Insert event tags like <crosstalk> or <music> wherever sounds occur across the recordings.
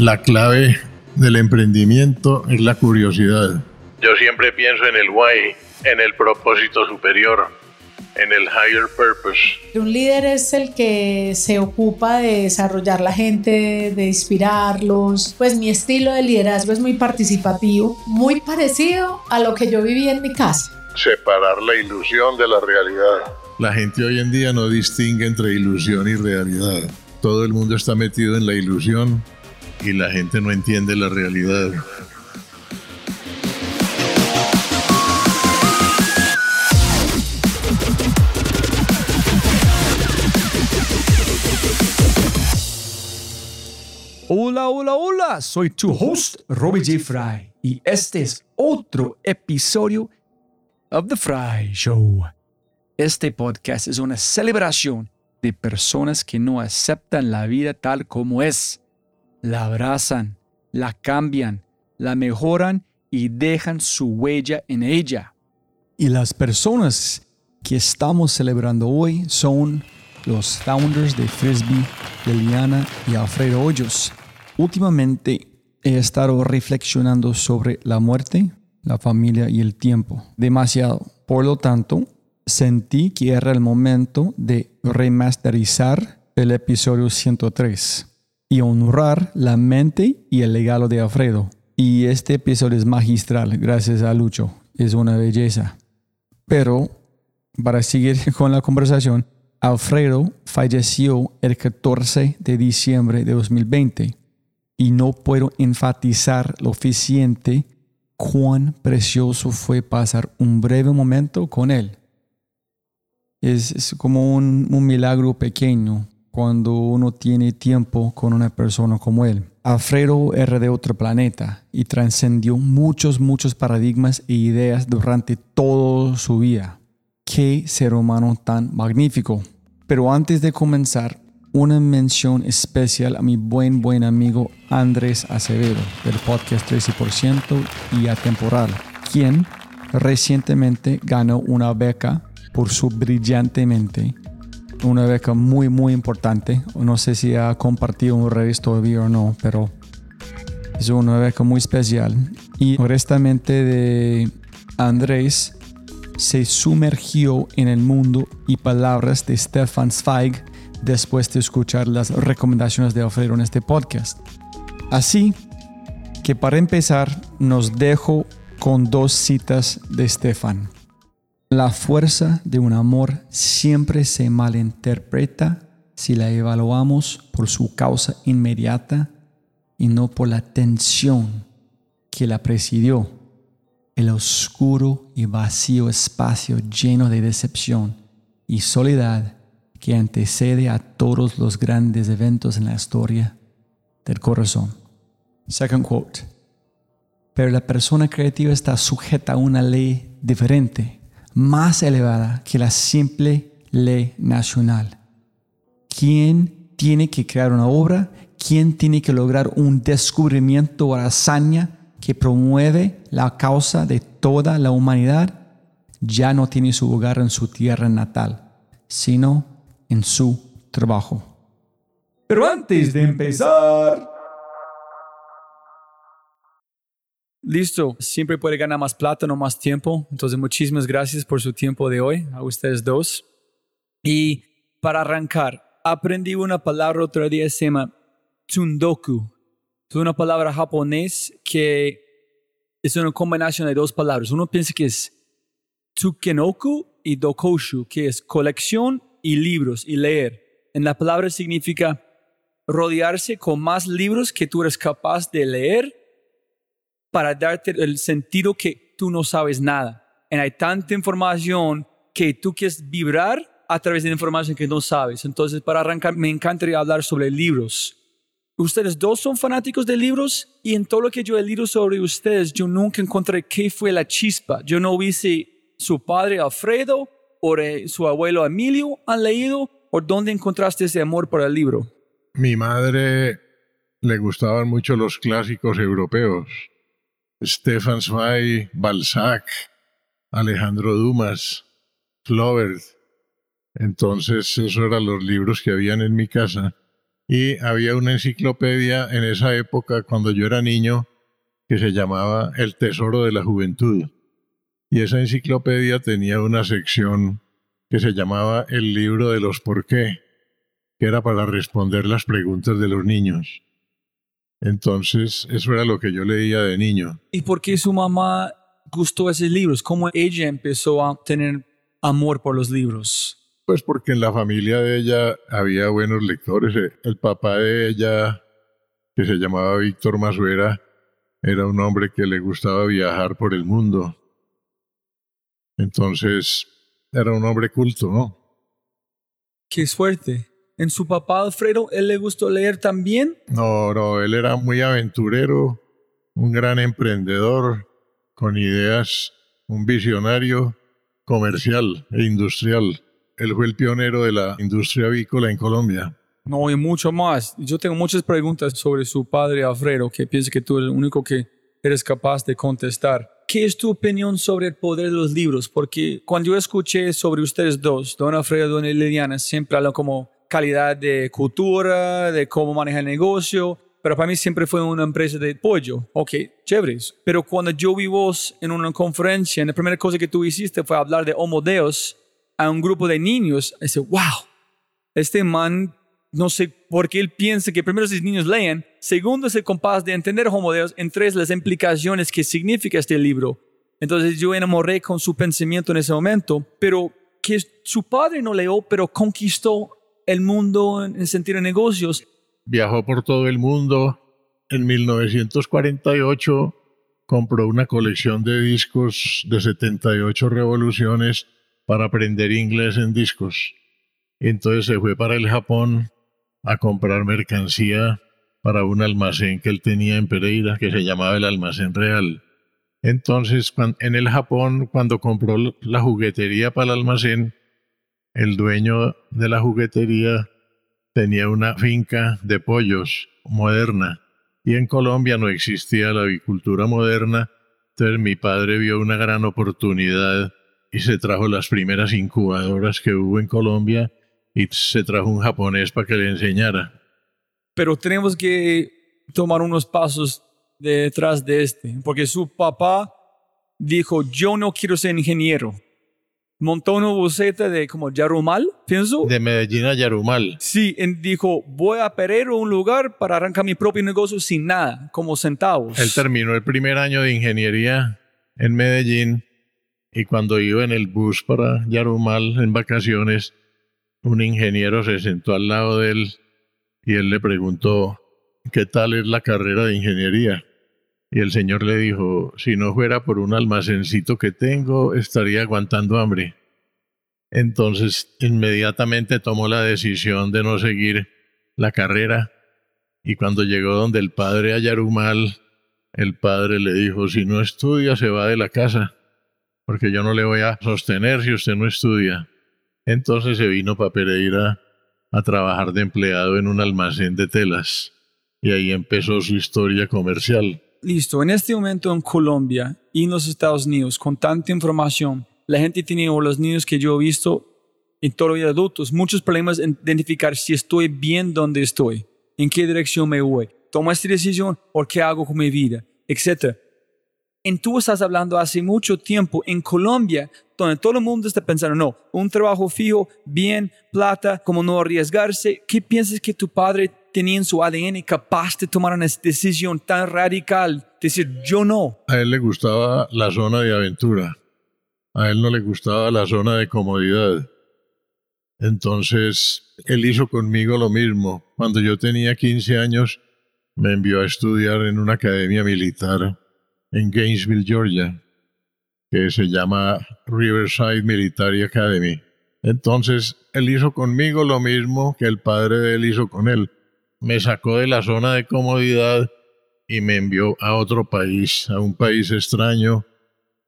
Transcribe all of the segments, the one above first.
La clave del emprendimiento es la curiosidad. Yo siempre pienso en el why, en el propósito superior, en el higher purpose. Un líder es el que se ocupa de desarrollar la gente, de inspirarlos. Pues mi estilo de liderazgo es muy participativo, muy parecido a lo que yo viví en mi casa. Separar la ilusión de la realidad. La gente hoy en día no distingue entre ilusión y realidad. Todo el mundo está metido en la ilusión y la gente no entiende la realidad. Hola, hola, hola, soy tu host, Robbie J. Fry, y este es otro episodio of The Fry Show. Este podcast es una celebración de personas que no aceptan la vida tal como es. La abrazan, la cambian, la mejoran y dejan su huella en ella. Y las personas que estamos celebrando hoy son los founders de Frisbee, Liliana y Alfredo Hoyos. Últimamente he estado reflexionando sobre la muerte, la familia y el tiempo. Demasiado. Por lo tanto, sentí que era el momento de remasterizar el episodio 103 y honrar la mente y el legado de Alfredo. Y este episodio es magistral, gracias a Lucho. Es una belleza. Pero, para seguir <laughs> con la conversación, Alfredo falleció el 14 de diciembre de 2020 y no puedo enfatizar lo eficiente cuán precioso fue pasar un breve momento con él. Es, como un, un milagro pequeño cuando uno tiene tiempo con una persona como él. Alfredo era de otro planeta y trascendió muchos, muchos paradigmas e ideas durante toda su vida. Qué ser humano tan magnífico. Pero antes de comenzar, una mención especial a mi buen, buen amigo Andrés Acevedo del podcast 13% y Atemporal, quien recientemente ganó una beca por su brillantemente. Una beca muy, muy importante. No sé si ha compartido un redes todavía o no, pero es una beca muy especial. Y honestamente de Andrés se sumergió en el mundo y palabras de Stefan Zweig después de escuchar las recomendaciones de Alfredo en este podcast. Así que para empezar nos dejo con dos citas de Stefan. La fuerza de un amor siempre se malinterpreta si la evaluamos por su causa inmediata y no por la tensión que la presidió, el oscuro y vacío espacio lleno de decepción y soledad que antecede a todos los grandes eventos en la historia del corazón. Second quote. Pero la persona creativa está sujeta a una ley diferente, más elevada que la simple ley nacional. ¿Quién tiene que crear una obra? ¿Quién tiene que lograr un descubrimiento o hazaña que promueve la causa de toda la humanidad? Ya no tiene su lugar en su tierra natal, sino en su trabajo. Pero antes de empezar... Listo, siempre puede ganar más plata, no más tiempo. Entonces, muchísimas gracias por su tiempo de hoy, a ustedes dos. Y para arrancar, aprendí una palabra otro día, se llama tsundoku. Es una palabra japonés que es una combinación de dos palabras. Uno piensa que es tsukenoku y dokoshu, que es colección y libros y leer. En la palabra significa rodearse con más libros que tú eres capaz de leer para darte el sentido que tú no sabes nada. Y hay tanta información que tú quieres vibrar a través de la información que no sabes. Entonces, para arrancar, me encantaría hablar sobre libros. Ustedes dos son fanáticos de libros y en todo lo que yo he leído sobre ustedes, yo nunca encontré qué fue la chispa. Yo no vi si su padre Alfredo o su abuelo Emilio han leído o dónde encontraste ese amor por el libro? Mi madre le gustaban mucho los clásicos europeos. Stefan Zweig, Balzac, Alejandro Dumas, Flaubert. Entonces, esos eran los libros que habían en mi casa. Y había una enciclopedia en esa época, cuando yo era niño, que se llamaba El Tesoro de la Juventud. Y esa enciclopedia tenía una sección que se llamaba El libro de los por qué, que era para responder las preguntas de los niños. Entonces, eso era lo que yo leía de niño. ¿Y por qué su mamá gustó esos libros? ¿Cómo ella empezó a tener amor por los libros? Pues porque en la familia de ella había buenos lectores. El papá de ella, que se llamaba Víctor Masuera, era un hombre que le gustaba viajar por el mundo. Entonces, era un hombre culto, ¿no? Qué suerte. ¿En su papá Alfredo, él le gustó leer también? No, no, él era muy aventurero, un gran emprendedor, con ideas, un visionario comercial e industrial. Él fue el pionero de la industria avícola en Colombia. No, y mucho más. Yo tengo muchas preguntas sobre su padre Alfredo, que pienso que tú eres el único que eres capaz de contestar. ¿Qué es tu opinión sobre el poder de los libros? Porque cuando yo escuché sobre ustedes dos, don Alfredo y don Liliana, siempre hablan como calidad de cultura, de cómo maneja el negocio, pero para mí siempre fue una empresa de pollo. Ok, chéveres. Pero cuando yo vi vos en una conferencia, la primera cosa que tú hiciste fue hablar de Homo Deus a un grupo de niños. Dice, wow, este man, no sé por qué él piensa que primero esos niños leen, segundo es capaz de entender Homo Deus, en tres las implicaciones que significa este libro. Entonces yo enamoré con su pensamiento en ese momento, pero que su padre no leyó, pero conquistó el mundo en sentido de negocios viajó por todo el mundo. En 1948 compró una colección de discos de 78 revoluciones para aprender inglés en discos. Entonces se fue para el Japón a comprar mercancía para un almacén que él tenía en Pereira, que se llamaba el Almacén Real. Entonces, en el Japón, cuando compró la juguetería para el almacén, el dueño de la juguetería tenía una finca de pollos moderna y en Colombia no existía la avicultura moderna, entonces mi padre vio una gran oportunidad y se trajo las primeras incubadoras que hubo en Colombia y se trajo un japonés para que le enseñara. Pero tenemos que tomar unos pasos detrás de este, porque su papá dijo, yo no quiero ser ingeniero montó una boceta de como Yarumal, pienso. De Medellín a Yarumal. Sí, y dijo, voy a perder un lugar para arrancar mi propio negocio sin nada, como centavos. Él terminó el primer año de ingeniería en Medellín y cuando iba en el bus para Yarumal en vacaciones, un ingeniero se sentó al lado de él y él le preguntó, ¿qué tal es la carrera de ingeniería? Y el Señor le dijo, si no fuera por un almacencito que tengo, estaría aguantando hambre. Entonces inmediatamente tomó la decisión de no seguir la carrera y cuando llegó donde el padre Ayarumal, el padre le dijo, si no estudia se va de la casa, porque yo no le voy a sostener si usted no estudia. Entonces se vino para Pereira a trabajar de empleado en un almacén de telas y ahí empezó su historia comercial listo, en este momento en Colombia y en los Estados Unidos, con tanta información, la gente tiene, o los niños que yo he visto en toda la vida adultos, muchos problemas en identificar si estoy bien donde estoy, en qué dirección me voy, tomo esta decisión o qué hago con mi vida, etc. En tú estás hablando hace mucho tiempo en Colombia, donde todo el mundo está pensando, no, un trabajo fijo, bien, plata, como no arriesgarse. ¿Qué piensas que tu padre tenía en su ADN capaz de tomar una decisión tan radical, decir yo no. A él le gustaba la zona de aventura, a él no le gustaba la zona de comodidad. Entonces, él hizo conmigo lo mismo. Cuando yo tenía 15 años, me envió a estudiar en una academia militar en Gainesville, Georgia, que se llama Riverside Military Academy. Entonces, él hizo conmigo lo mismo que el padre de él hizo con él me sacó de la zona de comodidad y me envió a otro país, a un país extraño,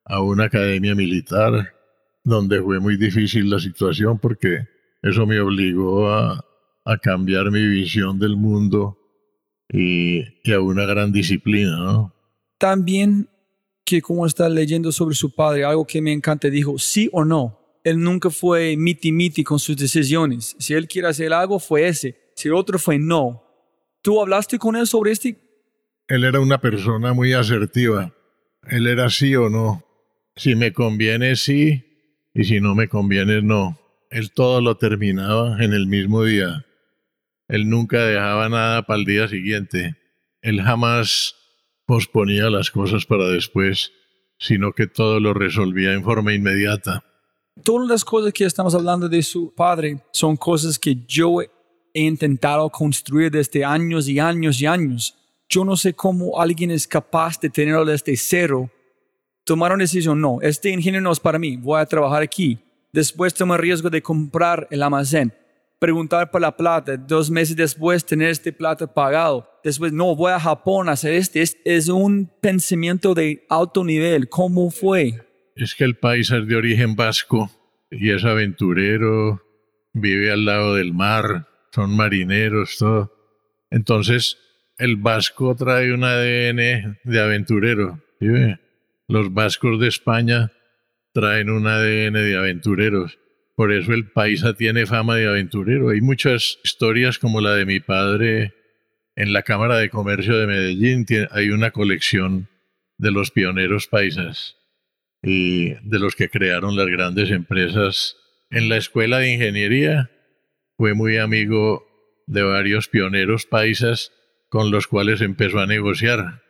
a una academia militar, donde fue muy difícil la situación porque eso me obligó a, cambiar mi visión del mundo y, a una gran disciplina. También que como está leyendo sobre su padre, algo que me encanta, dijo sí o no. Él nunca fue miti miti con sus decisiones. Si él quiere hacer algo, fue ese Si el otro fue no, ¿tú hablaste con él sobre este? Él era una persona muy asertiva. Él era sí o no. Si me conviene, sí, y si no me conviene, no. Él todo lo terminaba en el mismo día. Él nunca dejaba nada para el día siguiente. Él jamás posponía las cosas para después, sino que todo lo resolvía en forma inmediata. Todas las cosas que estamos hablando de su padre son cosas que yo he intentado construir desde años y años y años. Yo no sé cómo alguien es capaz de tenerlo desde cero. Tomar una decisión, no, este ingeniero no es para mí, voy a trabajar aquí. Después tomar riesgo de comprar el almacén. Preguntar por la plata, dos meses después tener este plata pagado, después no, voy a Japón a hacer este, es, un pensamiento de alto nivel, ¿cómo fue? Es que el país es de origen vasco y es aventurero, vive al lado del mar, son marineros, todo. Entonces, el vasco trae un ADN de aventurero. Los vascos de España traen un ADN de aventureros. Por eso el paisa tiene fama de aventurero. Hay muchas historias como la de mi padre en la Cámara de Comercio de Medellín. Hay una colección de los pioneros paisas y de los que crearon las grandes empresas. En la escuela de ingeniería fue muy amigo de varios pioneros paisas con los cuales empezó a negociar.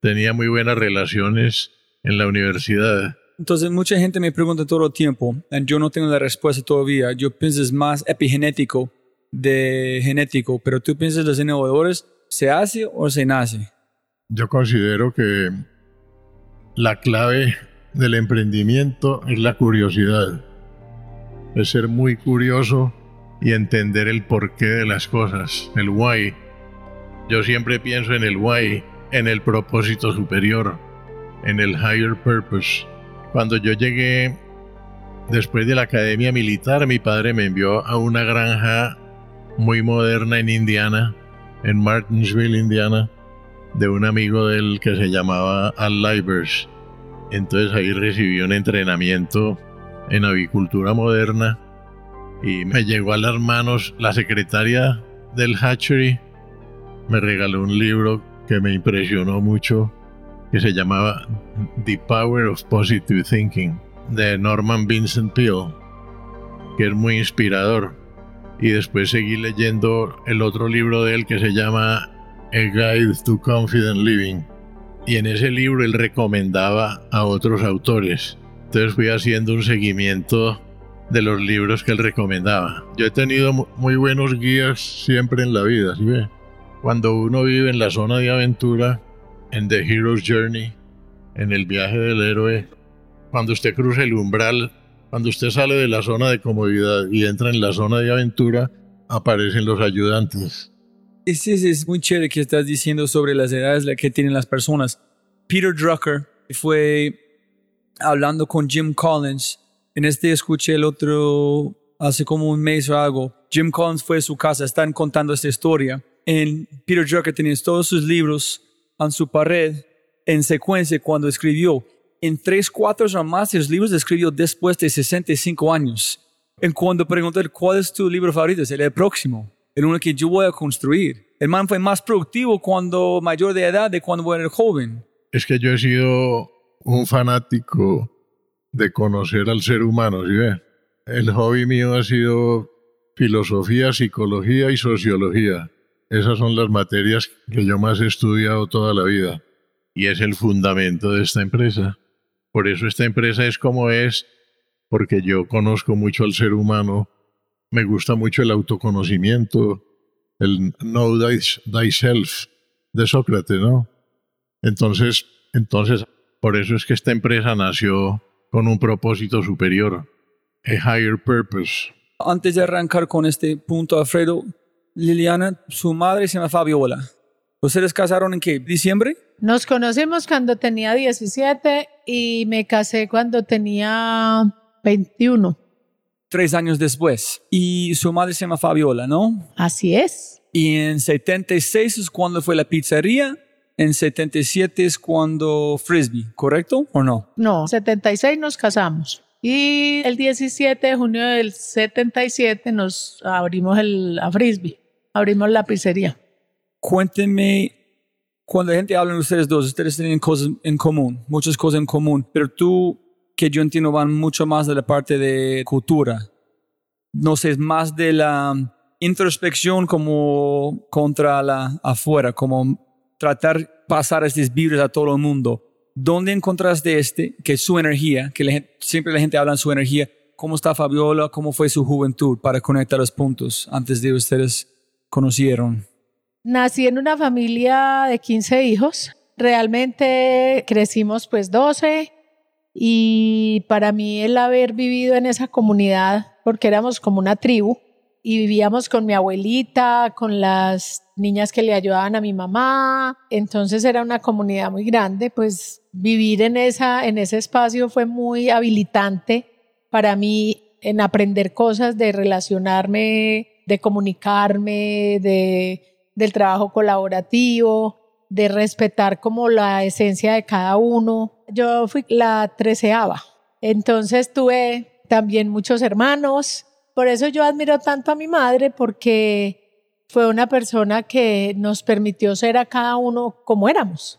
Tenía muy buenas relaciones en la universidad. Entonces, mucha gente me pregunta todo el tiempo, y yo no tengo la respuesta todavía. Yo pienso es más epigenético de genético, pero tú piensas los innovadores, ¿se hace o se nace? Yo considero que la clave del emprendimiento es la curiosidad. Es ser muy curioso y entender el porqué de las cosas, el why. Yo siempre pienso en el why, en el propósito superior, en el higher purpose. Cuando yo llegué después de la academia militar, mi padre me envió a una granja muy moderna en Indiana, en Martinsville, Indiana, de un amigo del que se llamaba Al Libers. Entonces ahí recibí un entrenamiento en avicultura moderna y me llegó a las manos la secretaria del hatchery, me regaló un libro que me impresionó mucho que se llamaba The Power of Positive Thinking de Norman Vincent Peale, que es muy inspirador. Y después seguí leyendo el otro libro de él que se llama A Guide to Confident Living. Y en ese libro él recomendaba a otros autores. Entonces fui haciendo un seguimiento de los libros que él recomendaba. Yo he tenido muy buenos guías siempre en la vida, ¿sí ve? Cuando uno vive en la zona de aventura, en The Hero's Journey, en el viaje del héroe, cuando usted cruza el umbral, cuando usted sale de la zona de comodidad y entra en la zona de aventura, aparecen los ayudantes. Es, es, es muy chévere que estás diciendo sobre las edades que tienen las personas. Peter Drucker fue hablando con Jim Collins. En este escuché el otro hace como un mes o algo. Jim Collins fue a su casa, están contando esta historia. En Peter Drucker tenía todos sus libros en su pared en secuencia cuando escribió. En tres, cuatro o más los libros escribió después de 65 años. En cuando pregunté cuál es tu libro favorito, es el próximo, el uno que yo voy a construir. El man fue más productivo cuando mayor de edad de cuando era joven. Es que yo he sido un fanático de conocer al ser humano, ¿sí ve? El hobby mío ha sido filosofía, psicología y sociología. Esas son las materias que yo más he estudiado toda la vida y es el fundamento de esta empresa. Por eso esta empresa es como es, porque yo conozco mucho al ser humano, me gusta mucho el autoconocimiento, el know thyself de Sócrates, ¿no? Entonces, entonces, por eso es que esta empresa nació con un propósito superior, a higher purpose. Antes de arrancar con este punto, Alfredo, Liliana, su madre se llama Fabiola. ¿Ustedes casaron en qué? ¿Diciembre? Nos conocimos cuando tenía 17 y me casé cuando tenía 21. Tres años después. Y su madre se llama Fabiola, ¿no? Así es. Y en 76 es cuando fue la pizzería. En 77 es cuando Frisbee, ¿correcto o no? No, 76 nos casamos. Y el 17 de junio del 77 nos abrimos el, a Frisbee, abrimos la pizzería. Cuéntenme, cuando la gente habla de ustedes dos, ustedes tienen cosas en común, muchas cosas en común, pero tú, que yo entiendo, van mucho más de la parte de cultura. No sé, es más de la introspección como contra la afuera, como tratar pasar estos virus a todo el mundo. ¿Dónde encontraste este, que es su energía, que siempre la gente habla de su energía? ¿Cómo está Fabiola? ¿Cómo fue su juventud para conectar los puntos antes de ustedes conocieron? Nací en una familia de 15 hijos. Realmente crecimos pues 12 y para mí el haber vivido en esa comunidad, porque éramos como una tribu, y vivíamos con mi abuelita, con las niñas que le ayudaban a mi mamá, entonces era una comunidad muy grande, pues vivir en, esa, en ese espacio fue muy habilitante para mí en aprender cosas, de relacionarme, de comunicarme, de, del trabajo colaborativo, de respetar como la esencia de cada uno. Yo fui la treceava, entonces tuve también muchos hermanos, por eso yo admiro tanto a mi madre porque fue una persona que nos permitió ser a cada uno como éramos.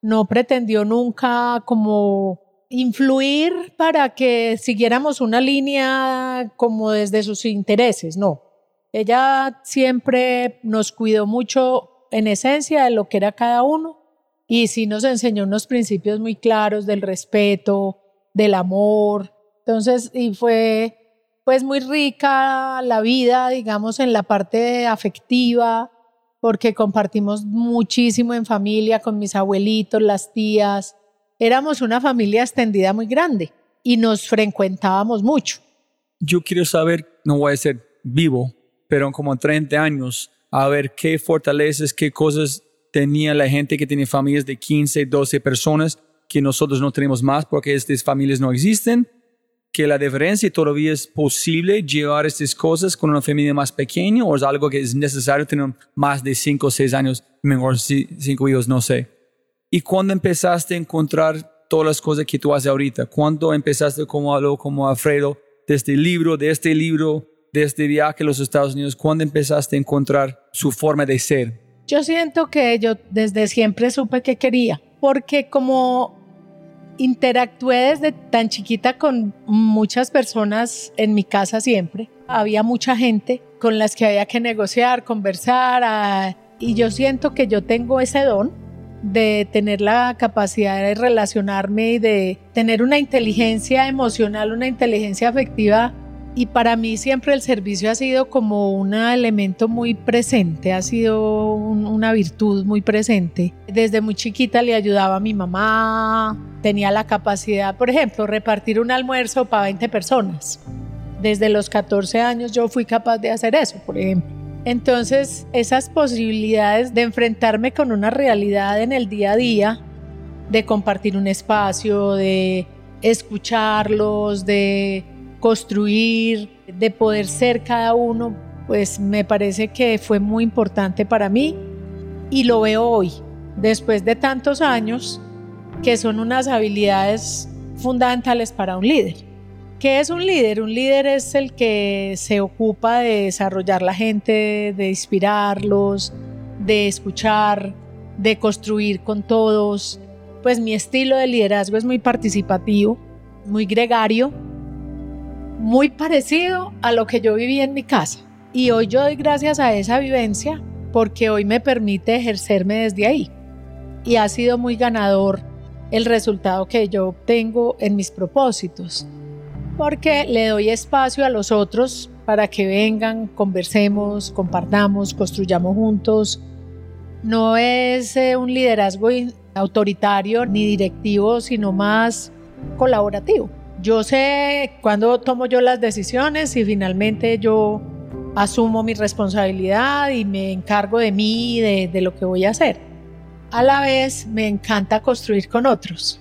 No pretendió nunca como influir para que siguiéramos una línea como desde sus intereses, no. Ella siempre nos cuidó mucho en esencia de lo que era cada uno y sí nos enseñó unos principios muy claros del respeto, del amor. Entonces, y fue pues muy rica la vida, digamos, en la parte afectiva, porque compartimos muchísimo en familia con mis abuelitos, las tías. Éramos una familia extendida muy grande y nos frecuentábamos mucho. Yo quiero saber, no voy a ser vivo, pero en como 30 años, a ver qué fortalezas, qué cosas tenía la gente que tiene familias de 15, 12 personas que nosotros no tenemos más porque estas familias no existen que la diferencia todavía es posible llevar estas cosas con una familia más pequeña o es algo que es necesario tener más de cinco o seis años, mejor cinco hijos, no sé. ¿Y cuándo empezaste a encontrar todas las cosas que tú haces ahorita? ¿Cuándo empezaste como hablo como Alfredo de este libro, de este libro, de este viaje a los Estados Unidos? ¿Cuándo empezaste a encontrar su forma de ser? Yo siento que yo desde siempre supe que quería, porque como interactué desde tan chiquita con muchas personas en mi casa siempre. Había mucha gente con las que había que negociar, conversar, y yo siento que yo tengo ese don de tener la capacidad de relacionarme y de tener una inteligencia emocional, una inteligencia afectiva y para mí siempre el servicio ha sido como un elemento muy presente, ha sido una virtud muy presente. Desde muy chiquita le ayudaba a mi mamá, tenía la capacidad, por ejemplo, repartir un almuerzo para 20 personas. Desde los 14 años yo fui capaz de hacer eso, por ejemplo. Entonces, esas posibilidades de enfrentarme con una realidad en el día a día, de compartir un espacio, de escucharlos, de construir, de poder ser cada uno, pues me parece que fue muy importante para mí y lo veo hoy, después de tantos años, que son unas habilidades fundamentales para un líder. ¿Qué es un líder? Un líder es el que se ocupa de desarrollar la gente, de inspirarlos, de escuchar, de construir con todos. Pues mi estilo de liderazgo es muy participativo, muy gregario, muy parecido a lo que yo viví en mi casa. Y hoy yo doy gracias a esa vivencia porque hoy me permite ejercerme desde ahí. Y ha sido muy ganador el resultado que yo obtengo en mis propósitos. Porque le doy espacio a los otros para que vengan, conversemos, compartamos, construyamos juntos. No es eh, un liderazgo autoritario ni directivo, sino más colaborativo. Yo sé cuándo tomo yo las decisiones y finalmente yo asumo mi responsabilidad y me encargo de mí, de, de lo que voy a hacer. A la vez me encanta construir con otros.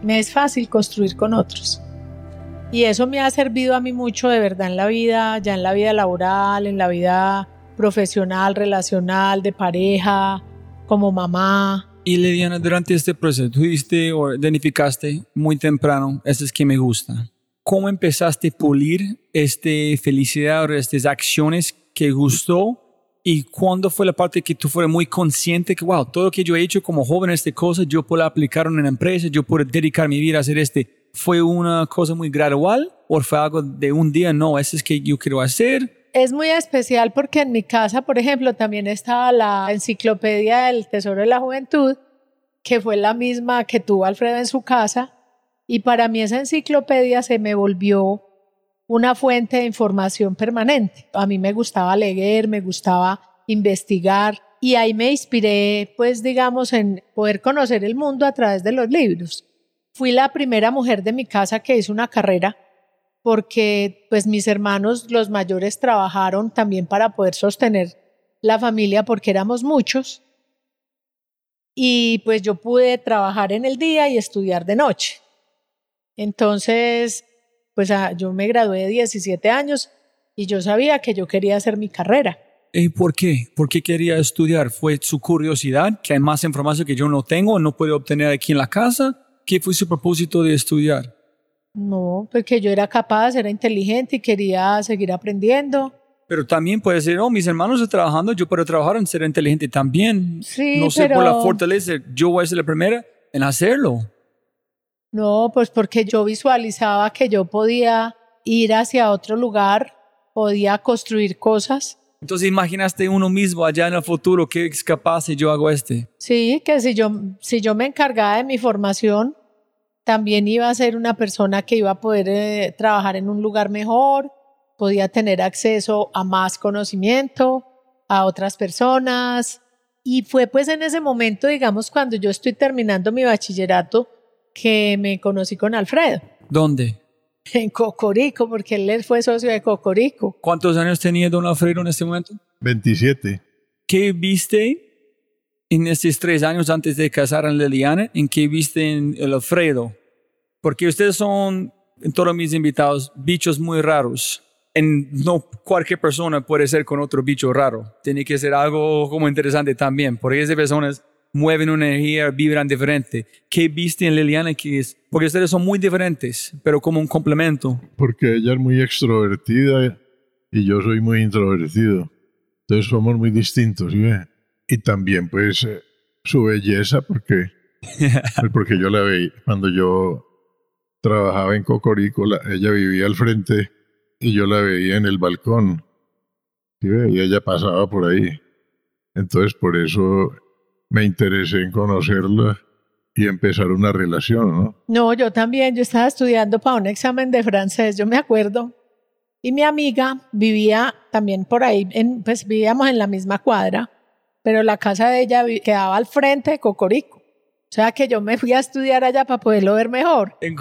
Me es fácil construir con otros. Y eso me ha servido a mí mucho de verdad en la vida, ya en la vida laboral, en la vida profesional, relacional, de pareja, como mamá. Y Lidiana, durante este proceso, tú dijiste o identificaste muy temprano, este es que me gusta. ¿cómo empezaste a pulir esta felicidad o estas acciones que gustó? ¿Y cuándo fue la parte que tú fueras muy consciente que, wow, todo lo que yo he hecho como joven, esta cosa, yo puedo aplicar en una empresa, yo puedo dedicar mi vida a hacer este? ¿Fue una cosa muy gradual o fue algo de un día? No, eso es que yo quiero hacer. Es muy especial porque en mi casa, por ejemplo, también estaba la enciclopedia del Tesoro de la Juventud, que fue la misma que tuvo Alfredo en su casa. Y para mí esa enciclopedia se me volvió una fuente de información permanente. A mí me gustaba leer, me gustaba investigar y ahí me inspiré, pues digamos, en poder conocer el mundo a través de los libros. Fui la primera mujer de mi casa que hizo una carrera porque pues mis hermanos, los mayores, trabajaron también para poder sostener la familia porque éramos muchos. Y pues yo pude trabajar en el día y estudiar de noche. Entonces, pues ah, yo me gradué de 17 años y yo sabía que yo quería hacer mi carrera. ¿Y por qué? ¿Por qué quería estudiar? ¿Fue su curiosidad? ¿Que hay más información que yo no tengo, no puedo obtener aquí en la casa? ¿Qué fue su propósito de estudiar? No, porque yo era capaz, era inteligente y quería seguir aprendiendo. Pero también puede ser, oh, mis hermanos están trabajando, yo puedo trabajar en ser inteligente también. Sí, no sé pero... por la fortaleza, yo voy a ser la primera en hacerlo. No, pues porque yo visualizaba que yo podía ir hacia otro lugar, podía construir cosas. Entonces imaginaste uno mismo allá en el futuro que es capaz si yo hago este. Sí, que si yo, si yo me encargaba de mi formación, también iba a ser una persona que iba a poder eh, trabajar en un lugar mejor, podía tener acceso a más conocimiento, a otras personas. Y fue pues en ese momento, digamos, cuando yo estoy terminando mi bachillerato, que me conocí con Alfredo. ¿Dónde? <laughs> En Cocorico, porque él fue socio de Cocorico. ¿Cuántos años tenía don Alfredo en este momento? 27. ¿Qué viste en estos tres años antes de casar a Liliana? ¿En qué viste en el Alfredo? Porque ustedes son, en todos mis invitados, bichos muy raros. En, no cualquier persona puede ser con otro bicho raro. Tiene que ser algo como interesante también. Porque esas personas mueven una energía, vibran diferente. ¿Qué viste en Liliana que es? Porque ustedes son muy diferentes, pero como un complemento. Porque ella es muy extrovertida y yo soy muy introvertido. Entonces somos muy distintos, ¿sí? Y también pues eh, su belleza, porque, <laughs> pues, porque yo la veía cuando yo trabajaba en Cocorico, la, ella vivía al frente y yo la veía en el balcón. ¿sí? Y ella pasaba por ahí. Entonces por eso me interesé en conocerla y empezar una relación, ¿no? No, yo también, yo estaba estudiando para un examen de francés, yo me acuerdo. Y mi amiga vivía también por ahí, en, pues vivíamos en la misma cuadra, pero la casa de ella quedaba al frente de Cocorico. O sea que yo me fui a estudiar allá para poderlo ver mejor. ¿En,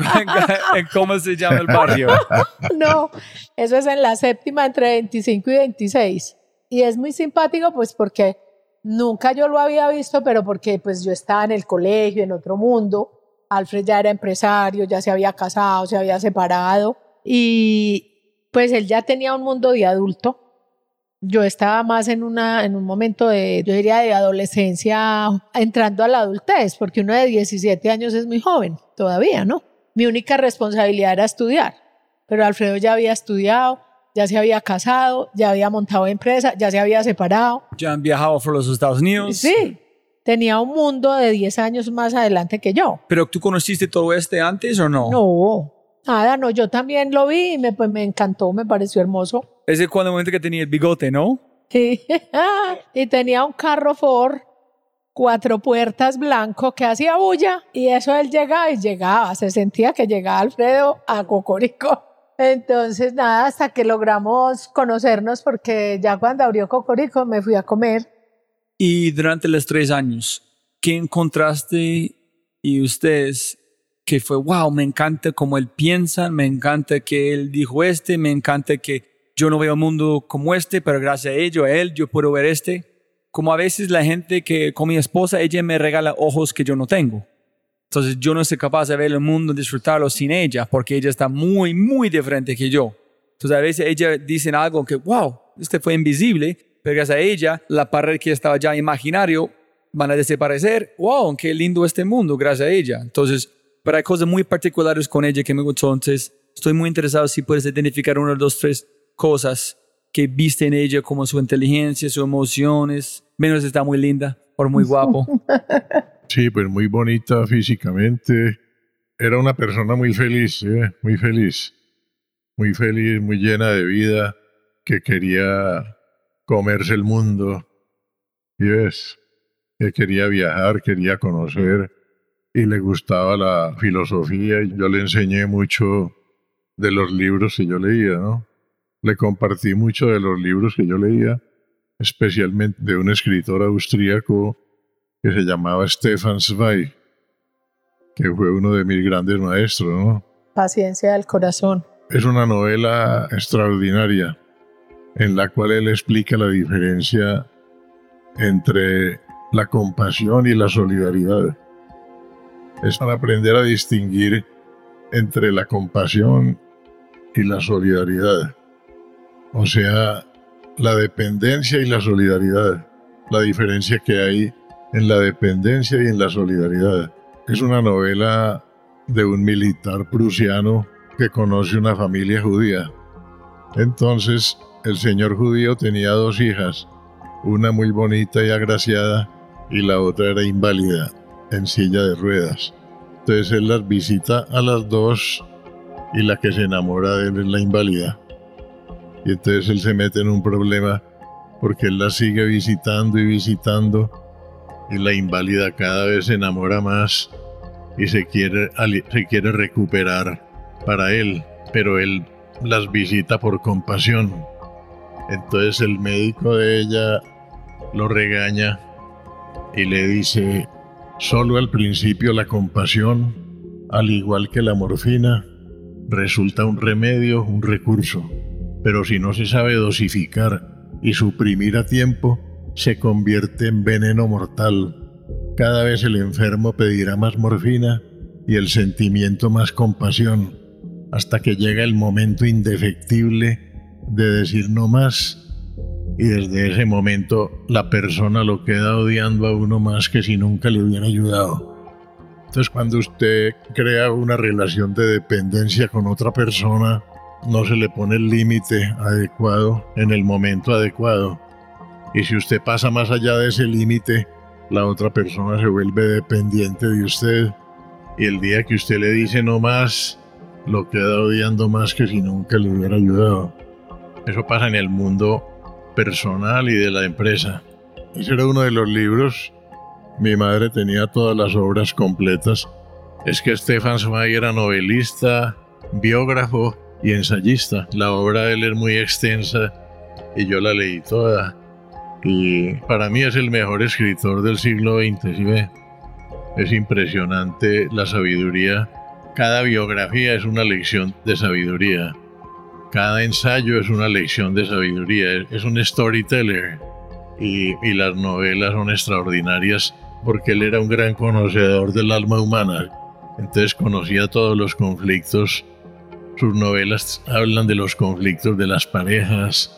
en cómo se llama el barrio? <laughs> no, eso es en la séptima entre 25 y 26. Y es muy simpático pues porque Nunca yo lo había visto, pero porque pues yo estaba en el colegio, en otro mundo. Alfred ya era empresario, ya se había casado, se había separado y pues él ya tenía un mundo de adulto. Yo estaba más en, una, en un momento de, yo diría, de adolescencia, entrando a la adultez, porque uno de 17 años es muy joven todavía, ¿no? Mi única responsabilidad era estudiar, pero Alfredo ya había estudiado, ya se había casado, ya había montado empresa, ya se había separado. Ya han viajado por los Estados Unidos. Sí, tenía un mundo de 10 años más adelante que yo. ¿Pero tú conociste todo este antes o no? No, nada, no, yo también lo vi y me, pues, me encantó, me pareció hermoso. Ese cuando momento que tenía el bigote, ¿no? Sí, <laughs> y tenía un carro Ford, cuatro puertas blanco que hacía bulla y eso él llegaba y llegaba, se sentía que llegaba Alfredo a Cocorico. <laughs> Entonces, nada, hasta que logramos conocernos, porque ya cuando abrió Cocorico me fui a comer. Y durante los tres años, ¿qué encontraste y ustedes que fue, wow, me encanta cómo él piensa, me encanta que él dijo este, me encanta que yo no veo un mundo como este, pero gracias a ello, a él, yo puedo ver este. Como a veces la gente que con mi esposa, ella me regala ojos que yo no tengo. Entonces yo no soy capaz de ver el mundo, disfrutarlo sin ella, porque ella está muy, muy diferente que yo. Entonces a veces ella dice algo que, wow, este fue invisible, pero gracias a ella, la pared que estaba ya imaginario van a desaparecer. Wow, qué lindo este mundo, gracias a ella. Entonces, pero hay cosas muy particulares con ella que me gustó. Entonces, Estoy muy interesado si puedes identificar una, dos, tres cosas que viste en ella, como su inteligencia, sus emociones. Menos está muy linda, por muy guapo. <laughs> Sí, pues muy bonita físicamente. Era una persona muy feliz, ¿eh? muy feliz. Muy feliz, muy llena de vida, que quería comerse el mundo. Y ves, que quería viajar, quería conocer y le gustaba la filosofía. Yo le enseñé mucho de los libros que yo leía, ¿no? Le compartí mucho de los libros que yo leía, especialmente de un escritor austríaco que se llamaba Stefan Zweig, que fue uno de mis grandes maestros, ¿no? Paciencia del corazón. Es una novela extraordinaria en la cual él explica la diferencia entre la compasión y la solidaridad. Es para aprender a distinguir entre la compasión y la solidaridad. O sea, la dependencia y la solidaridad. La diferencia que hay en la dependencia y en la solidaridad. Es una novela de un militar prusiano que conoce una familia judía. Entonces, el señor judío tenía dos hijas, una muy bonita y agraciada y la otra era inválida, en silla de ruedas. Entonces él las visita a las dos y la que se enamora de él es la inválida. Y entonces él se mete en un problema porque él la sigue visitando y visitando y la inválida cada vez se enamora más y se quiere, se quiere recuperar para él, pero él las visita por compasión. Entonces el médico de ella lo regaña y le dice, solo al principio la compasión, al igual que la morfina, resulta un remedio, un recurso, pero si no se sabe dosificar y suprimir a tiempo, se convierte en veneno mortal. Cada vez el enfermo pedirá más morfina y el sentimiento más compasión, hasta que llega el momento indefectible de decir no más y desde ese momento la persona lo queda odiando a uno más que si nunca le hubiera ayudado. Entonces cuando usted crea una relación de dependencia con otra persona, no se le pone el límite adecuado en el momento adecuado. Y si usted pasa más allá de ese límite, la otra persona se vuelve dependiente de usted. Y el día que usted le dice no más, lo queda odiando más que si nunca le hubiera ayudado. Eso pasa en el mundo personal y de la empresa. Ese era uno de los libros. Mi madre tenía todas las obras completas. Es que Stefan Zweig era novelista, biógrafo y ensayista. La obra de él es muy extensa y yo la leí toda. Y para mí es el mejor escritor del siglo XX, ¿sí Es impresionante la sabiduría. Cada biografía es una lección de sabiduría. Cada ensayo es una lección de sabiduría, es un storyteller. Y, y, las novelas son extraordinarias porque él era un gran conocedor del alma humana. Entonces conocía todos los conflictos. Sus novelas hablan de los conflictos de las parejas,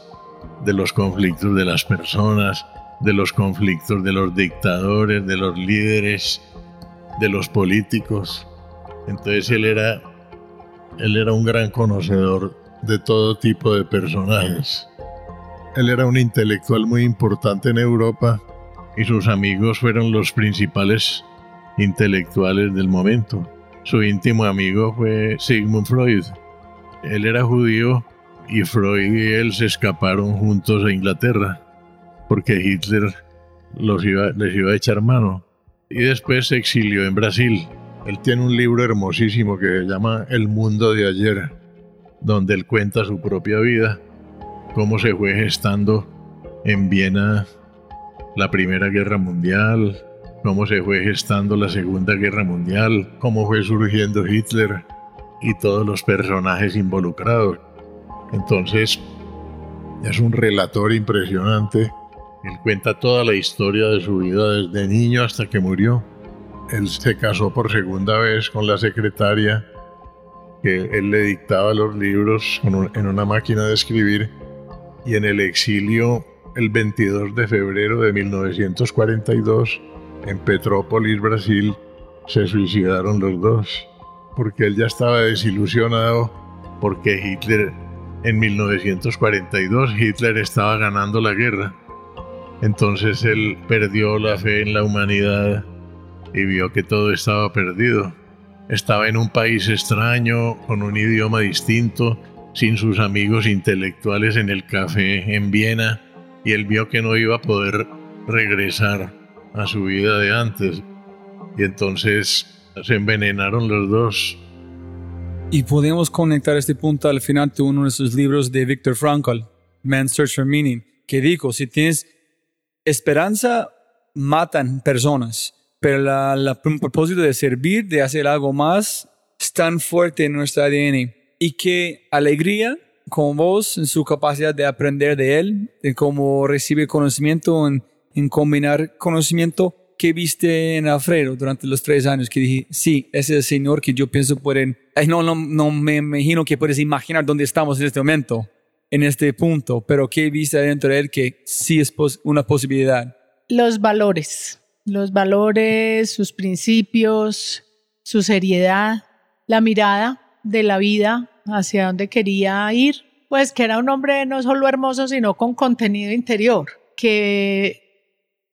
de los conflictos de las personas, de los conflictos de los dictadores, de los líderes, de los políticos. Entonces él era, él era un gran conocedor de todo tipo de personajes. Él era un intelectual muy importante en Europa y sus amigos fueron los principales intelectuales del momento. Su íntimo amigo fue Sigmund Freud. Él era judío y Freud y él se escaparon juntos a Inglaterra porque Hitler los iba, les iba a echar mano. Y después se exilió en Brasil. Él tiene un libro hermosísimo que se llama El mundo de ayer donde él cuenta su propia vida, cómo se fue gestando en Viena la Primera Guerra Mundial, cómo se fue gestando la Segunda Guerra Mundial, cómo fue surgiendo Hitler y todos los personajes involucrados. Entonces, es un relator impresionante. Él cuenta toda la historia de su vida desde niño hasta que murió. Él se casó por segunda vez con la secretaria que él le dictaba los libros en una máquina de escribir y en el exilio el 22 de febrero de 1942 en Petrópolis, Brasil, se suicidaron los dos, porque él ya estaba desilusionado porque Hitler en 1942 Hitler estaba ganando la guerra. Entonces él perdió la fe en la humanidad y vio que todo estaba perdido. Estaba en un país extraño, con un idioma distinto, sin sus amigos intelectuales en el café en Viena, y él vio que no iba a poder regresar a su vida de antes. Y entonces se envenenaron los dos. Y podemos conectar este punto al final de uno de sus libros de Viktor Frankl, Man's Search for Meaning, que dijo, si tienes esperanza, matan personas, pero la, el propósito de servir, de hacer algo más, es tan fuerte en nuestro ADN. Y que alegría con vos, en su capacidad de aprender de él, en cómo recibe conocimiento, en, en combinar conocimiento que viste en Alfredo durante los tres años que dije, sí, ese es el Señor que yo pienso pueden, no, no, no me imagino que puedes imaginar dónde estamos en este momento, en este punto, pero ¿qué viste dentro de él que sí es una posibilidad? Los valores, los valores, sus principios, su seriedad, la mirada de la vida hacia dónde quería ir, pues que era un hombre no solo hermoso, sino con contenido interior, que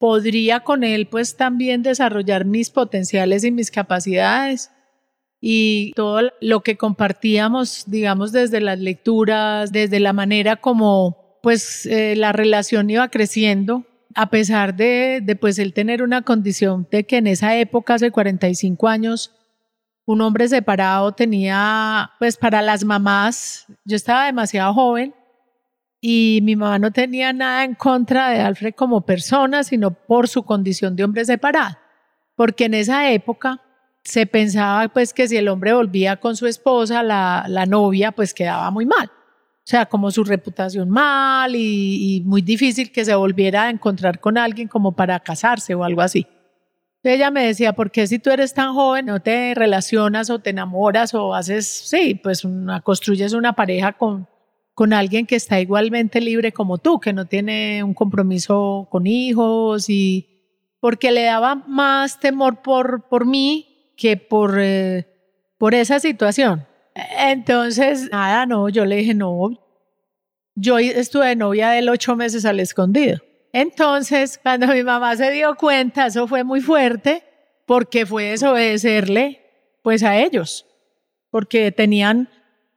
podría con él pues también desarrollar mis potenciales y mis capacidades. Y todo lo que compartíamos, digamos, desde las lecturas, desde la manera como pues eh, la relación iba creciendo, a pesar de, de pues él tener una condición de que en esa época, hace 45 años, un hombre separado tenía, pues para las mamás, yo estaba demasiado joven, y mi mamá no tenía nada en contra de Alfred como persona, sino por su condición de hombre separado, porque en esa época se pensaba pues que si el hombre volvía con su esposa, la, novia pues quedaba muy mal, o sea, como su reputación mal y, muy difícil que se volviera a encontrar con alguien como para casarse o algo así. Ella me decía, ¿por qué si tú eres tan joven no te relacionas o te enamoras o haces, sí, pues construyes una pareja con, con alguien que está igualmente libre como tú, que no tiene un compromiso con hijos y porque le daba más temor por, por mí que por, eh, por esa situación. Entonces, nada, no, yo le dije, no, yo estuve de novia de ocho meses al escondido. Entonces, cuando mi mamá se dio cuenta, eso fue muy fuerte, porque fue desobedecerle, pues a ellos, porque tenían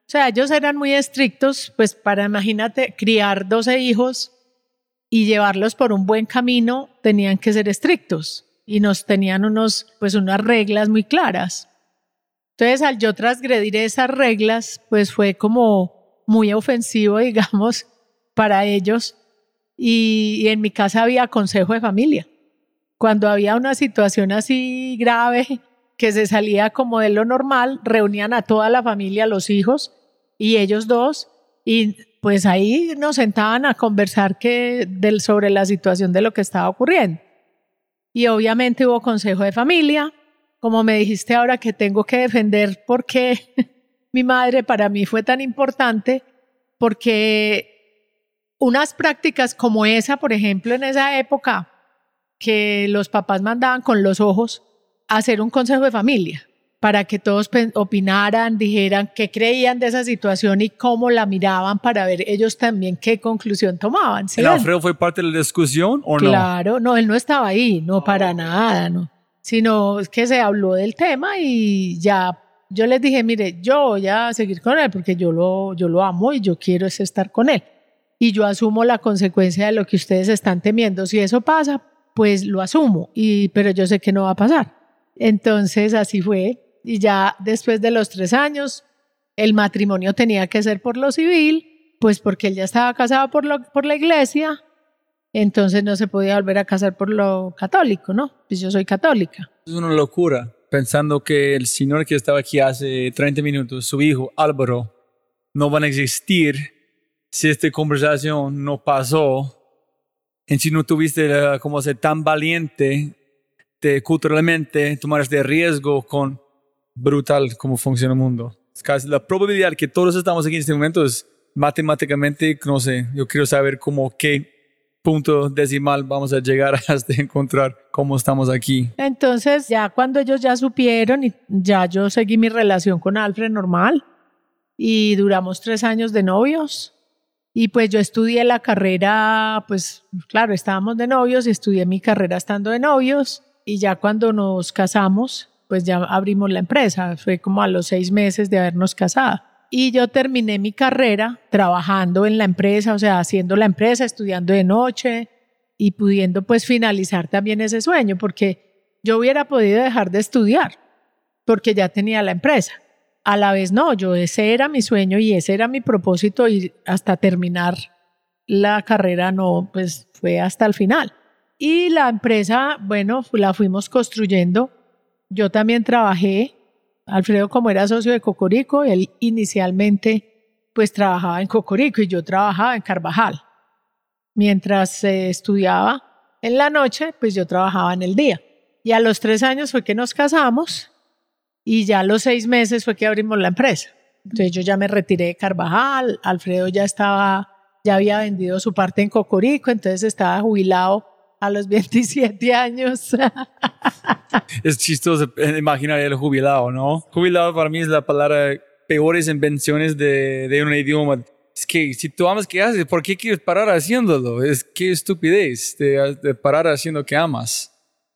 o sea, ellos eran muy estrictos, pues para, imagínate, criar 12 hijos y llevarlos por un buen camino, tenían que ser estrictos y nos tenían unos, pues unas reglas muy claras. Entonces, al yo transgredir esas reglas, pues fue como muy ofensivo, <laughs> digamos, para ellos. Y, y en mi casa había consejo de familia. Cuando había una situación así grave, que se salía como de lo normal, reunían a toda la familia, los hijos, y ellos dos, y pues ahí nos sentaban a conversar que, del, sobre la situación de lo que estaba ocurriendo. Y obviamente hubo consejo de familia, como me dijiste ahora que tengo que defender porque <laughs> mi madre para mí fue tan importante, porque unas prácticas como esa, por ejemplo, en esa época, que los papás mandaban con los ojos hacer un consejo de familia para que todos opinaran, dijeran qué creían de esa situación y cómo la miraban para ver ellos también qué conclusión tomaban. ¿El Alfredo fue parte de la discusión o no? Claro, no, él no estaba ahí, no para nada, no. Sino que se habló del tema y ya yo les dije, mire, yo voy a seguir con él porque yo lo, yo lo amo y yo quiero estar con él. Y yo asumo la consecuencia de lo que ustedes están temiendo. Si eso pasa, pues lo asumo, y, pero yo sé que no va a pasar. Entonces así fue y ya después de los tres años, el matrimonio tenía que ser por lo civil, pues porque él ya estaba casado por, lo, por la iglesia, entonces no se podía volver a casar por lo católico, ¿no? Pues yo soy católica. Es una locura, pensando que el señor que estaba aquí hace 30 minutos, su hijo Álvaro, no van a existir si esta conversación no pasó. En si no tuviste como ser tan valiente de culturalmente tomar este riesgo con brutal cómo funciona el mundo. La probabilidad que todos estamos aquí en este momento es matemáticamente, no sé, yo quiero saber cómo qué punto decimal vamos a llegar hasta encontrar cómo estamos aquí. Entonces, ya cuando ellos ya supieron y ya yo seguí mi relación con Alfred normal, y duramos tres años de novios. Y pues yo estudié la carrera, pues claro, estábamos de novios y estudié mi carrera estando de novios. Y ya cuando nos casamos, pues ya abrimos la empresa. Fue como a los seis meses de habernos casado. Y yo terminé mi carrera trabajando en la empresa, o sea, haciendo la empresa, estudiando de noche y pudiendo pues finalizar también ese sueño, porque yo hubiera podido dejar de estudiar, porque ya tenía la empresa a la vez no, yo ese era mi sueño y ese era mi propósito y hasta terminar la carrera no, pues fue hasta el final. Y la empresa, bueno, la fuimos construyendo. Yo también trabajé, Alfredo como era socio de Cocorico, él inicialmente pues trabajaba en Cocorico y yo trabajaba en Carvajal. Mientras estudiaba en la noche, pues yo trabajaba en el día. Y a los tres años fue que nos casamos y ya a los seis meses fue que abrimos la empresa. Entonces yo ya me retiré de Carvajal, Alfredo ya estaba, ya había vendido su parte en Cocorico, entonces estaba jubilado a los 27 años. <laughs> es chistoso imaginar el jubilado, ¿no? Jubilado para mí es la palabra peores invenciones de, de un idioma. Es que si tú amas que haces, ¿por qué quieres parar haciéndolo? Es que estupidez de, de parar haciendo que amas.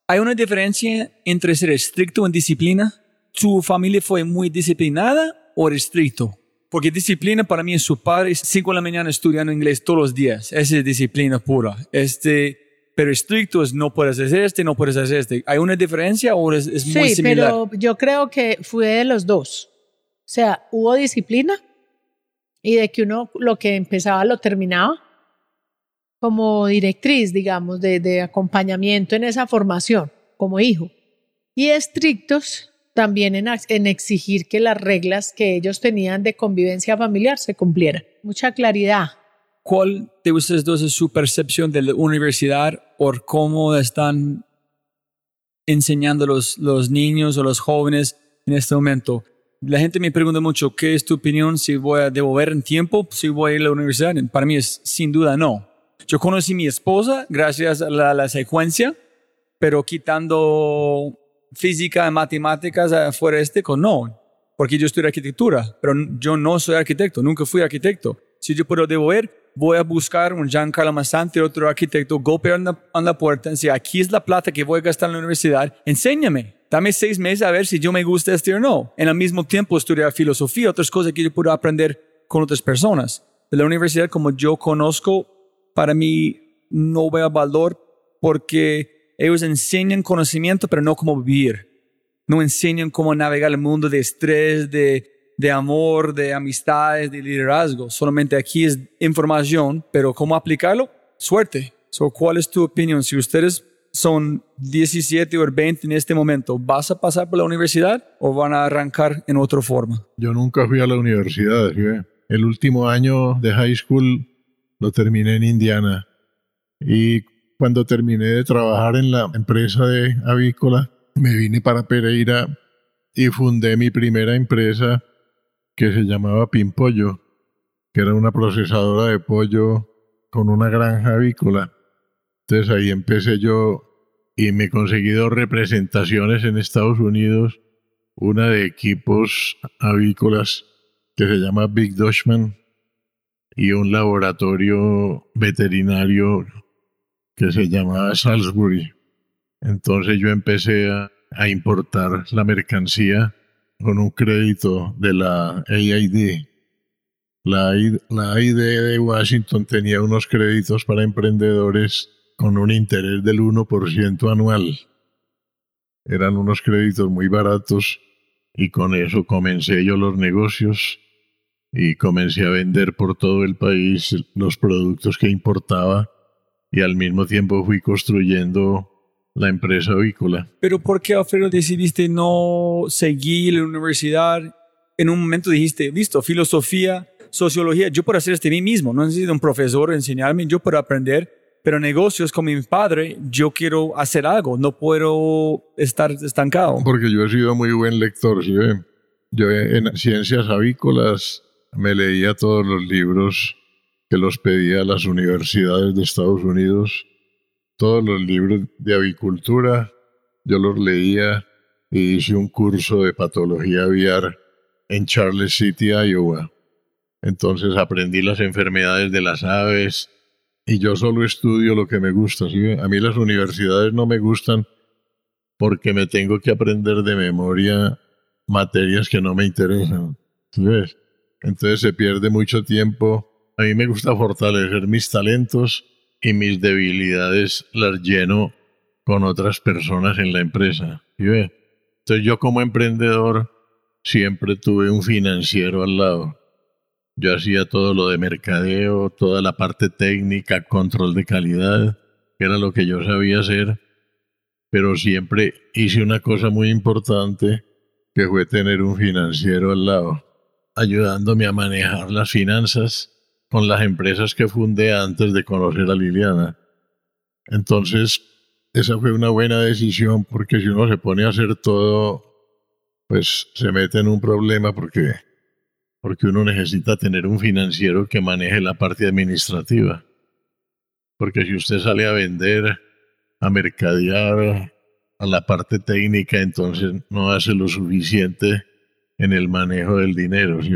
¿Hay una diferencia entre ser estricto en disciplina ¿Su familia fue muy disciplinada o estricto? Porque disciplina para mí es su padre, cinco de la mañana estudiando inglés todos los días. Esa es disciplina pura. Este, pero estricto es no puedes hacer este, no puedes hacer este. ¿Hay una diferencia o es, es muy sí, similar? pero yo creo que fue de los dos. O sea, hubo disciplina y de que uno lo que empezaba lo terminaba como directriz, digamos, de, de acompañamiento en esa formación como hijo. Y estrictos también en, exigir que las reglas que ellos tenían de convivencia familiar se cumplieran. Mucha claridad. ¿Cuál de ustedes dos es su percepción de la universidad o cómo están enseñando los, los niños o los jóvenes en este momento? La gente me pregunta mucho, ¿qué es tu opinión si voy a devolver en tiempo, si voy a ir a la universidad? Para mí es sin duda no. Yo conocí a mi esposa gracias a la, la secuencia, pero quitando física, matemáticas fuera este no, porque yo estudio arquitectura, pero yo no soy arquitecto, nunca fui arquitecto. Si yo puedo devolver, voy a buscar un Giancarlo Massante, otro arquitecto, golpear en la, puerta y decir, aquí es la plata que voy a gastar en la universidad, enséñame, dame seis meses a ver si yo me gusta este o no. En el mismo tiempo estudiar filosofía, otras cosas que yo puedo aprender con otras personas. De la universidad, como yo conozco, para mí no veo valor porque ellos enseñan conocimiento, pero no cómo vivir. No enseñan cómo navegar el mundo de estrés, de, de amor, de amistades, de liderazgo. Solamente aquí es información, pero cómo aplicarlo, suerte. So, ¿Cuál es tu opinión? Si ustedes son 17 o 20 en este momento, ¿vas a pasar por la universidad o van a arrancar en otra forma? Yo nunca fui a la universidad. El último año de high school lo terminé en Indiana. Y cuando terminé de trabajar en la empresa de avícola, me vine para Pereira y fundé mi primera empresa que se llamaba Pimpollo, que era una procesadora de pollo con una granja avícola. Entonces ahí empecé yo y me conseguí dos representaciones en Estados Unidos, una de equipos avícolas que se llama Big Dutchman y un laboratorio veterinario que se llamaba Salisbury. Entonces yo empecé a, importar la mercancía con un crédito de la AID. La, AID de Washington tenía unos créditos para emprendedores con un interés del 1% anual. Eran unos créditos muy baratos y con eso comencé yo los negocios y comencé a vender por todo el país los productos que importaba y al mismo tiempo fui construyendo la empresa avícola. Pero ¿por qué, Alfredo, decidiste no seguir la universidad? En un momento dijiste, listo, filosofía, sociología, yo puedo hacer este mí mismo, no necesito un profesor enseñarme, yo puedo aprender, pero negocios con mi padre, yo quiero hacer algo, no puedo estar estancado. Porque yo he sido muy buen lector, ¿sí? Yo en ciencias avícolas me leía todos los libros que los pedía a las universidades de Estados Unidos. Todos los libros de avicultura yo los leía y hice un curso de patología aviar en Charles City, Iowa. Entonces aprendí las enfermedades de las aves y yo solo estudio lo que me gusta. A mí las universidades no me gustan porque me tengo que aprender de memoria materias que no me interesan. ¿Ves? Entonces se pierde mucho tiempo. A mí me gusta fortalecer mis talentos y mis debilidades las lleno con otras personas en la empresa. Entonces yo como emprendedor siempre tuve un financiero al lado. Yo hacía todo lo de mercadeo, toda la parte técnica, control de calidad, que era lo que yo sabía hacer, pero siempre hice una cosa muy importante que fue tener un financiero al lado, ayudándome a manejar las finanzas con las empresas que fundé antes de conocer a Liliana. Entonces, esa fue una buena decisión porque si uno se pone a hacer todo, pues se mete en un problema porque, porque uno necesita tener un financiero que maneje la parte administrativa. Porque si usted sale a vender, a mercadear, a la parte técnica, entonces no hace lo suficiente en el manejo del dinero. ¿sí?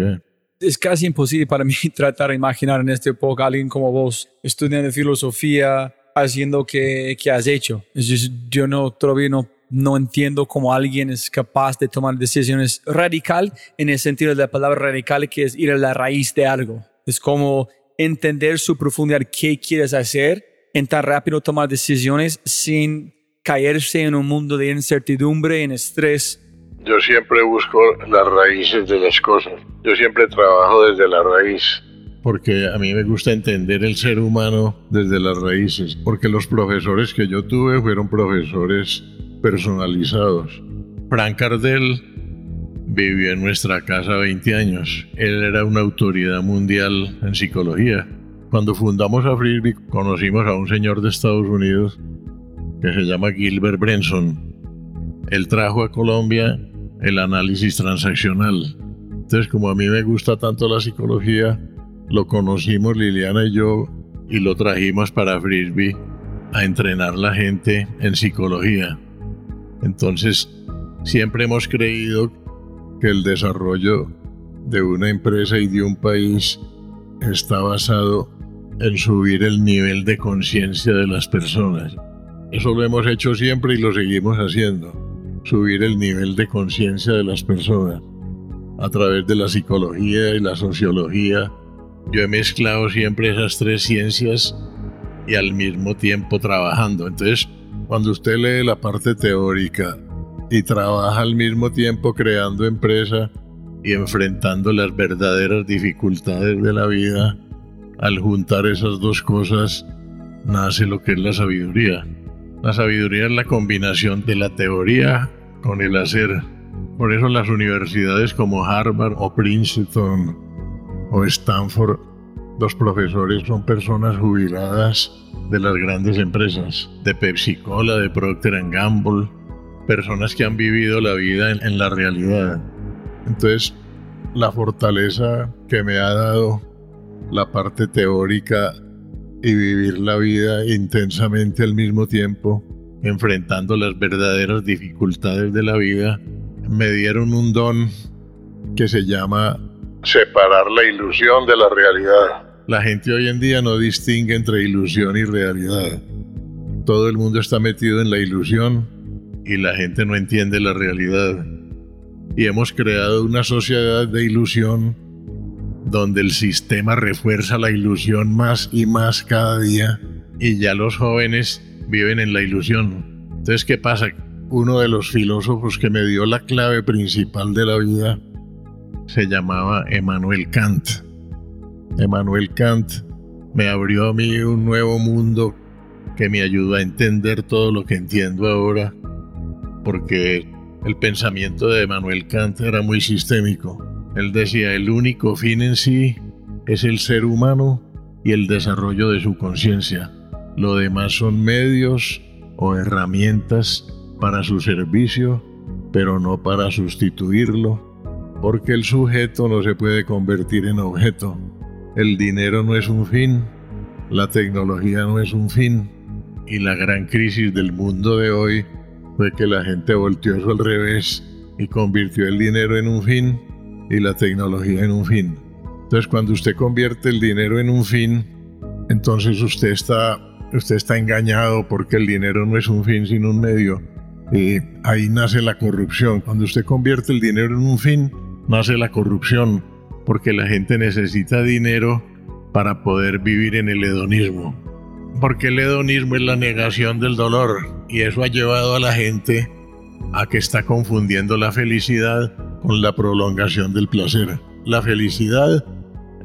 Es casi imposible para mí <laughs> tratar de imaginar en este época alguien como vos, estudiando filosofía, haciendo que, que has hecho. Es yo no, todavía no, no entiendo cómo alguien es capaz de tomar decisiones radical en el sentido de la palabra radical, que es ir a la raíz de algo. Es como entender su profundidad, qué quieres hacer, en tan rápido tomar decisiones sin caerse en un mundo de incertidumbre, en estrés. Yo siempre busco las raíces de las cosas. Yo siempre trabajo desde la raíz. Porque a mí me gusta entender el ser humano desde las raíces. Porque los profesores que yo tuve fueron profesores personalizados. Frank Cardell vivió en nuestra casa 20 años. Él era una autoridad mundial en psicología. Cuando fundamos a Frisbee conocimos a un señor de Estados Unidos que se llama Gilbert Brenson. Él trajo a Colombia el análisis transaccional. Entonces, como a mí me gusta tanto la psicología, lo conocimos Liliana y yo y lo trajimos para Frisbee a entrenar la gente en psicología. Entonces, siempre hemos creído que el desarrollo de una empresa y de un país está basado en subir el nivel de conciencia de las personas. Eso lo hemos hecho siempre y lo seguimos haciendo. Subir el nivel de conciencia de las personas a través de la psicología y la sociología. Yo he mezclado siempre esas tres ciencias y al mismo tiempo trabajando. Entonces, cuando usted lee la parte teórica y trabaja al mismo tiempo creando empresa y enfrentando las verdaderas dificultades de la vida, al juntar esas dos cosas nace lo que es la sabiduría. La sabiduría es la combinación de la teoría con el hacer. Por eso las universidades como Harvard o Princeton o Stanford, los profesores son personas jubiladas de las grandes empresas, de Pepsi Cola, de Procter Gamble, personas que han vivido la vida en, en la realidad. Entonces, la fortaleza que me ha dado la parte teórica y vivir la vida intensamente al mismo tiempo, enfrentando las verdaderas dificultades de la vida, me dieron un don que se llama separar la ilusión de la realidad. La gente hoy en día no distingue entre ilusión y realidad. Todo el mundo está metido en la ilusión y la gente no entiende la realidad. Y hemos creado una sociedad de ilusión donde el sistema refuerza la ilusión más y más cada día y ya los jóvenes viven en la ilusión. Entonces, ¿qué pasa? Uno de los filósofos que me dio la clave principal de la vida se llamaba Emmanuel Kant. Emmanuel Kant me abrió a mí un nuevo mundo que me ayudó a entender todo lo que entiendo ahora, porque el pensamiento de Emmanuel Kant era muy sistémico él decía, el único fin en sí es el ser humano y el desarrollo de su conciencia. Lo demás son medios o herramientas para su servicio, pero no para sustituirlo, porque el sujeto no se puede convertir en objeto. El dinero no es un fin, la tecnología no es un fin, y la gran crisis del mundo de hoy fue que la gente volteó eso al revés y convirtió el dinero en un fin y la tecnología en un fin. Entonces, cuando usted convierte el dinero en un fin, entonces usted está, usted está engañado porque el dinero no es un fin sino un medio. Y ahí nace la corrupción. Cuando usted convierte el dinero en un fin, nace la corrupción, porque la gente necesita dinero para poder vivir en el hedonismo. Porque el hedonismo es la negación del dolor y eso ha llevado a la gente a que está confundiendo la felicidad con la prolongación del placer. La felicidad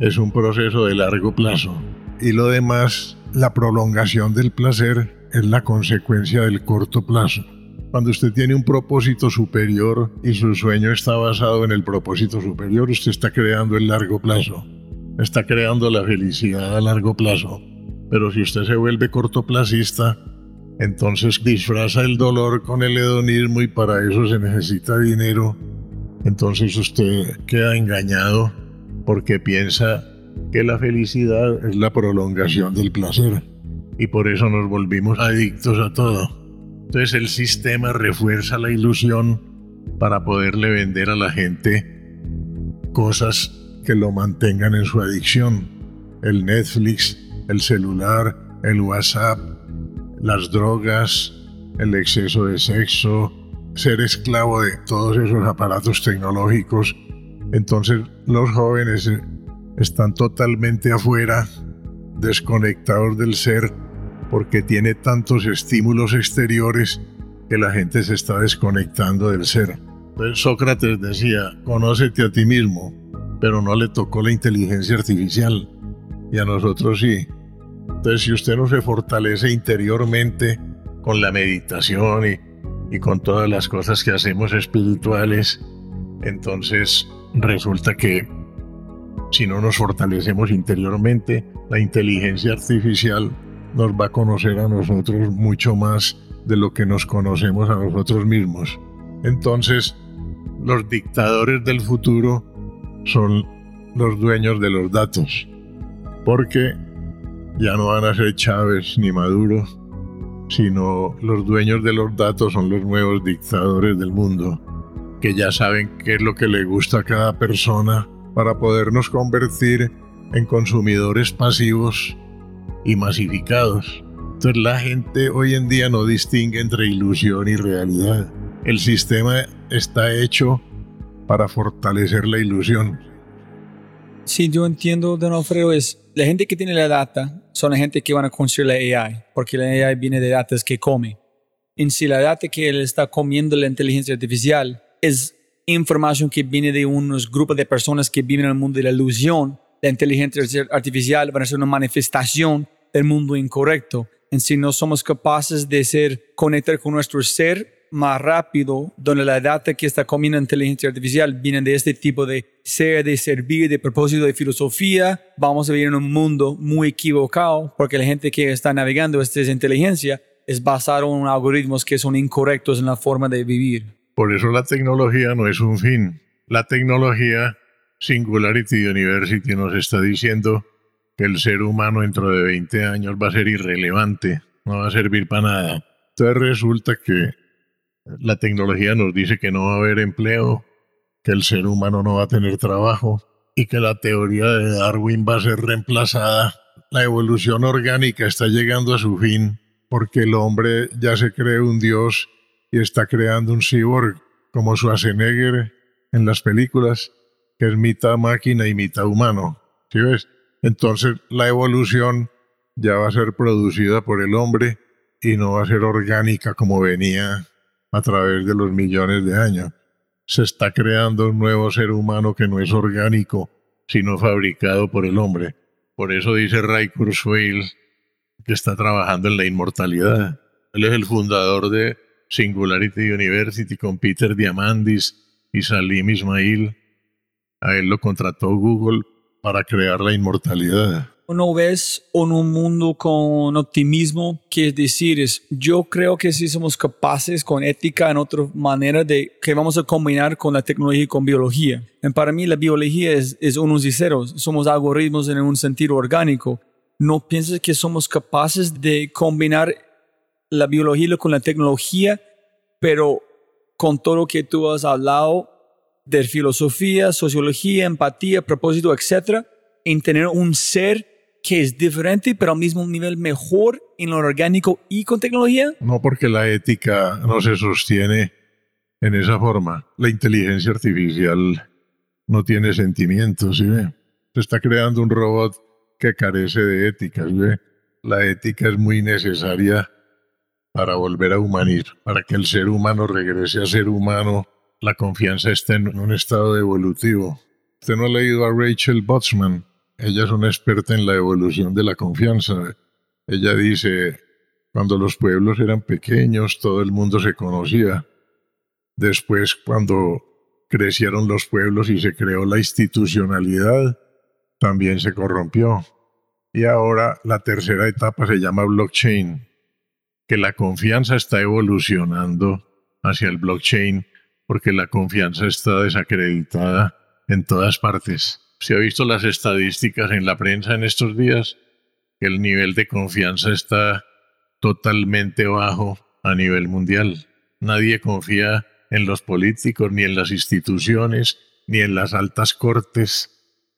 es un proceso de largo plazo y lo demás, la prolongación del placer es la consecuencia del corto plazo. Cuando usted tiene un propósito superior y su sueño está basado en el propósito superior, usted está creando el largo plazo. Está creando la felicidad a largo plazo. Pero si usted se vuelve cortoplacista, entonces disfraza el dolor con el hedonismo y para eso se necesita dinero. Entonces usted queda engañado porque piensa que la felicidad es la prolongación del placer y por eso nos volvimos adictos a todo. Entonces el sistema refuerza la ilusión para poderle vender a la gente cosas que lo mantengan en su adicción. El Netflix, el celular, el WhatsApp, las drogas, el exceso de sexo, ser esclavo de todos esos aparatos tecnológicos. Entonces los jóvenes están totalmente afuera, desconectados del ser, porque tiene tantos estímulos exteriores que la gente se está desconectando del ser. Sócrates decía, conócete a ti mismo, pero no le tocó la inteligencia artificial, y a nosotros sí. Entonces, si usted no se fortalece interiormente con la meditación y, y con todas las cosas que hacemos espirituales, entonces resulta que si no nos fortalecemos interiormente, la inteligencia artificial nos va a conocer a nosotros mucho más de lo que nos conocemos a nosotros mismos. Entonces, los dictadores del futuro son los dueños de los datos, porque ya no van a ser Chávez ni Maduro, sino los dueños de los datos son los nuevos dictadores del mundo, que ya saben qué es lo que le gusta a cada persona para podernos convertir en consumidores pasivos y masificados. Entonces la gente hoy en día no distingue entre ilusión y realidad. El sistema está hecho para fortalecer la ilusión. Sí, yo entiendo, don Alfredo, es la gente que tiene la data son la gente que van a construir la AI, porque la AI viene de datos que come. En si la data que él está comiendo la inteligencia artificial es información que viene de unos grupos de personas que viven en el mundo de la ilusión, la inteligencia artificial va a ser una manifestación del mundo incorrecto. En si no somos capaces de ser, conectar con nuestro ser más rápido, donde la data que está comiendo inteligencia artificial viene de este tipo de ser, de servir, de propósito, de filosofía, vamos a vivir en un mundo muy equivocado porque la gente que está navegando esta inteligencia es basado en algoritmos que son incorrectos en la forma de vivir. Por eso la tecnología no es un fin. La tecnología Singularity University nos está diciendo que el ser humano dentro de 20 años va a ser irrelevante, no va a servir para nada. Entonces resulta que la tecnología nos dice que no va a haber empleo, que el ser humano no va a tener trabajo y que la teoría de Darwin va a ser reemplazada. La evolución orgánica está llegando a su fin porque el hombre ya se cree un dios y está creando un cyborg como Schwarzenegger en las películas que es mitad máquina y mitad humano. ¿Sí ves? Entonces la evolución ya va a ser producida por el hombre y no va a ser orgánica como venía a través de los millones de años. Se está creando un nuevo ser humano que no es orgánico, sino fabricado por el hombre. Por eso dice Ray Kurzweil que está trabajando en la inmortalidad. Él es el fundador de Singularity University con Peter Diamandis y Salim Ismail a él lo contrató Google para crear la inmortalidad. ¿No ves un mundo con optimismo? Que es decir, es, yo creo que si somos capaces con ética en otra manera de que vamos a combinar con la tecnología y con biología. Y para mí la biología es, es unos y ceros. Somos algoritmos en un sentido orgánico. ¿No piensas que somos capaces de combinar la biología con la tecnología, pero con todo lo que tú has hablado, de filosofía, sociología, empatía, propósito, etcétera, en tener un ser que es diferente, pero al mismo nivel mejor en lo orgánico y con tecnología? No, porque la ética no se sostiene en esa forma. La inteligencia artificial no tiene sentimientos, ¿sí ve? Se está creando un robot que carece de ética, ¿sí ve? La ética es muy necesaria para volver a humanizar, para que el ser humano regrese a ser humano. La confianza está en un estado evolutivo. Usted no ha leído a Rachel Botsman. Ella es una experta en la evolución de la confianza. Ella dice, cuando los pueblos eran pequeños, todo el mundo se conocía. Después, cuando crecieron los pueblos y se creó la institucionalidad, también se corrompió. Y ahora la tercera etapa se llama blockchain, que la confianza está evolucionando hacia el blockchain porque la confianza está desacreditada en todas partes. Se ha visto las estadísticas en la prensa en estos días, el nivel de confianza está totalmente bajo a nivel mundial. Nadie confía en los políticos, ni en las instituciones, ni en las altas cortes,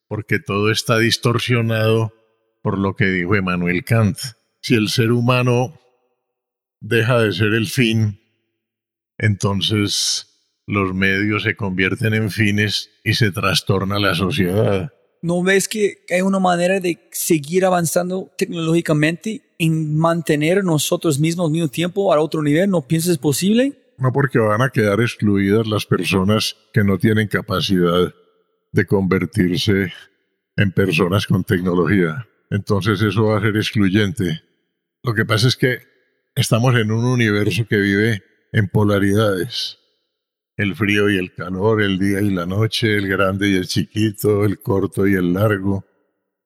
porque todo está distorsionado por lo que dijo Emmanuel Kant. Si el ser humano deja de ser el fin, entonces los medios se convierten en fines y se trastorna la sociedad. ¿No ves que hay una manera de seguir avanzando tecnológicamente y mantener nosotros mismos al mismo tiempo a otro nivel? ¿No piensas posible? No porque van a quedar excluidas las personas que no tienen capacidad de convertirse en personas con tecnología. Entonces eso va a ser excluyente. Lo que pasa es que estamos en un universo que vive en polaridades. El frío y el calor, el día y la noche, el grande y el chiquito, el corto y el largo.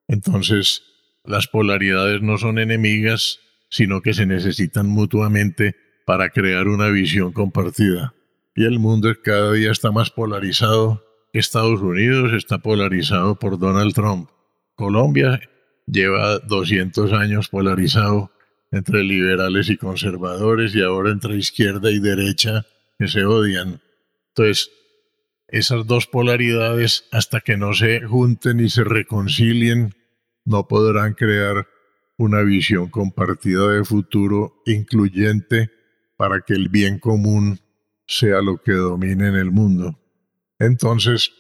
Entonces, las polaridades no son enemigas, sino que se necesitan mutuamente para crear una visión compartida. Y el mundo cada día está más polarizado. Estados Unidos está polarizado por Donald Trump. Colombia lleva 200 años polarizado entre liberales y conservadores y ahora entre izquierda y derecha que se odian. Entonces, esas dos polaridades, hasta que no se junten y se reconcilien, no podrán crear una visión compartida de futuro incluyente para que el bien común sea lo que domine en el mundo. Entonces,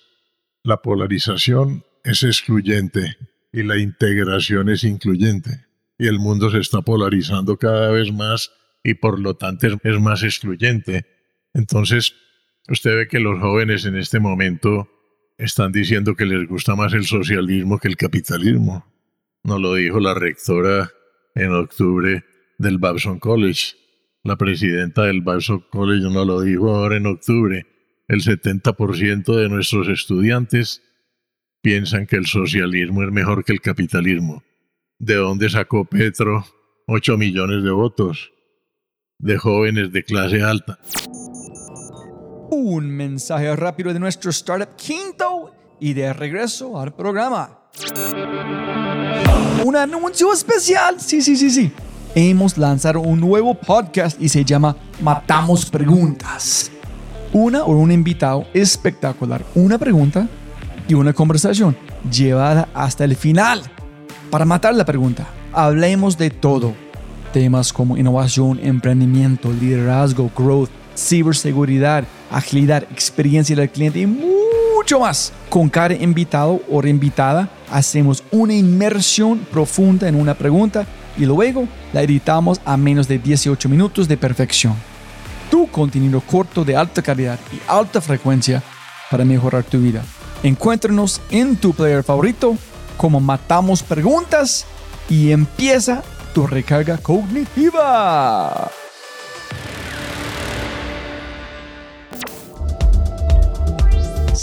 la polarización es excluyente y la integración es incluyente. Y el mundo se está polarizando cada vez más y por lo tanto es más excluyente. Entonces, usted ve que los jóvenes en este momento están diciendo que les gusta más el socialismo que el capitalismo. Nos lo dijo la rectora en octubre del Babson College. La presidenta del Babson College nos lo dijo ahora en octubre. El 70% de nuestros estudiantes piensan que el socialismo es mejor que el capitalismo. ¿De dónde sacó Petro 8 millones de votos? De jóvenes de clase alta. Un mensaje rápido de nuestro startup quinto y de regreso al programa. Un anuncio especial. Sí, sí, sí, sí. Hemos lanzado un nuevo podcast y se llama Matamos Preguntas. Una o un invitado espectacular. Una pregunta y una conversación llevada hasta el final. Para matar la pregunta, hablemos de todo. Temas como innovación, emprendimiento, liderazgo, growth, ciberseguridad, agilidad, experiencia del cliente y mucho más. Con cada invitado o reinvitada hacemos una inmersión profunda en una pregunta y luego la editamos a menos de 18 minutos de perfección. Tu contenido corto de alta calidad y alta frecuencia para mejorar tu vida. Encuéntranos en tu player favorito como Matamos Preguntas y empieza tu recarga cognitiva.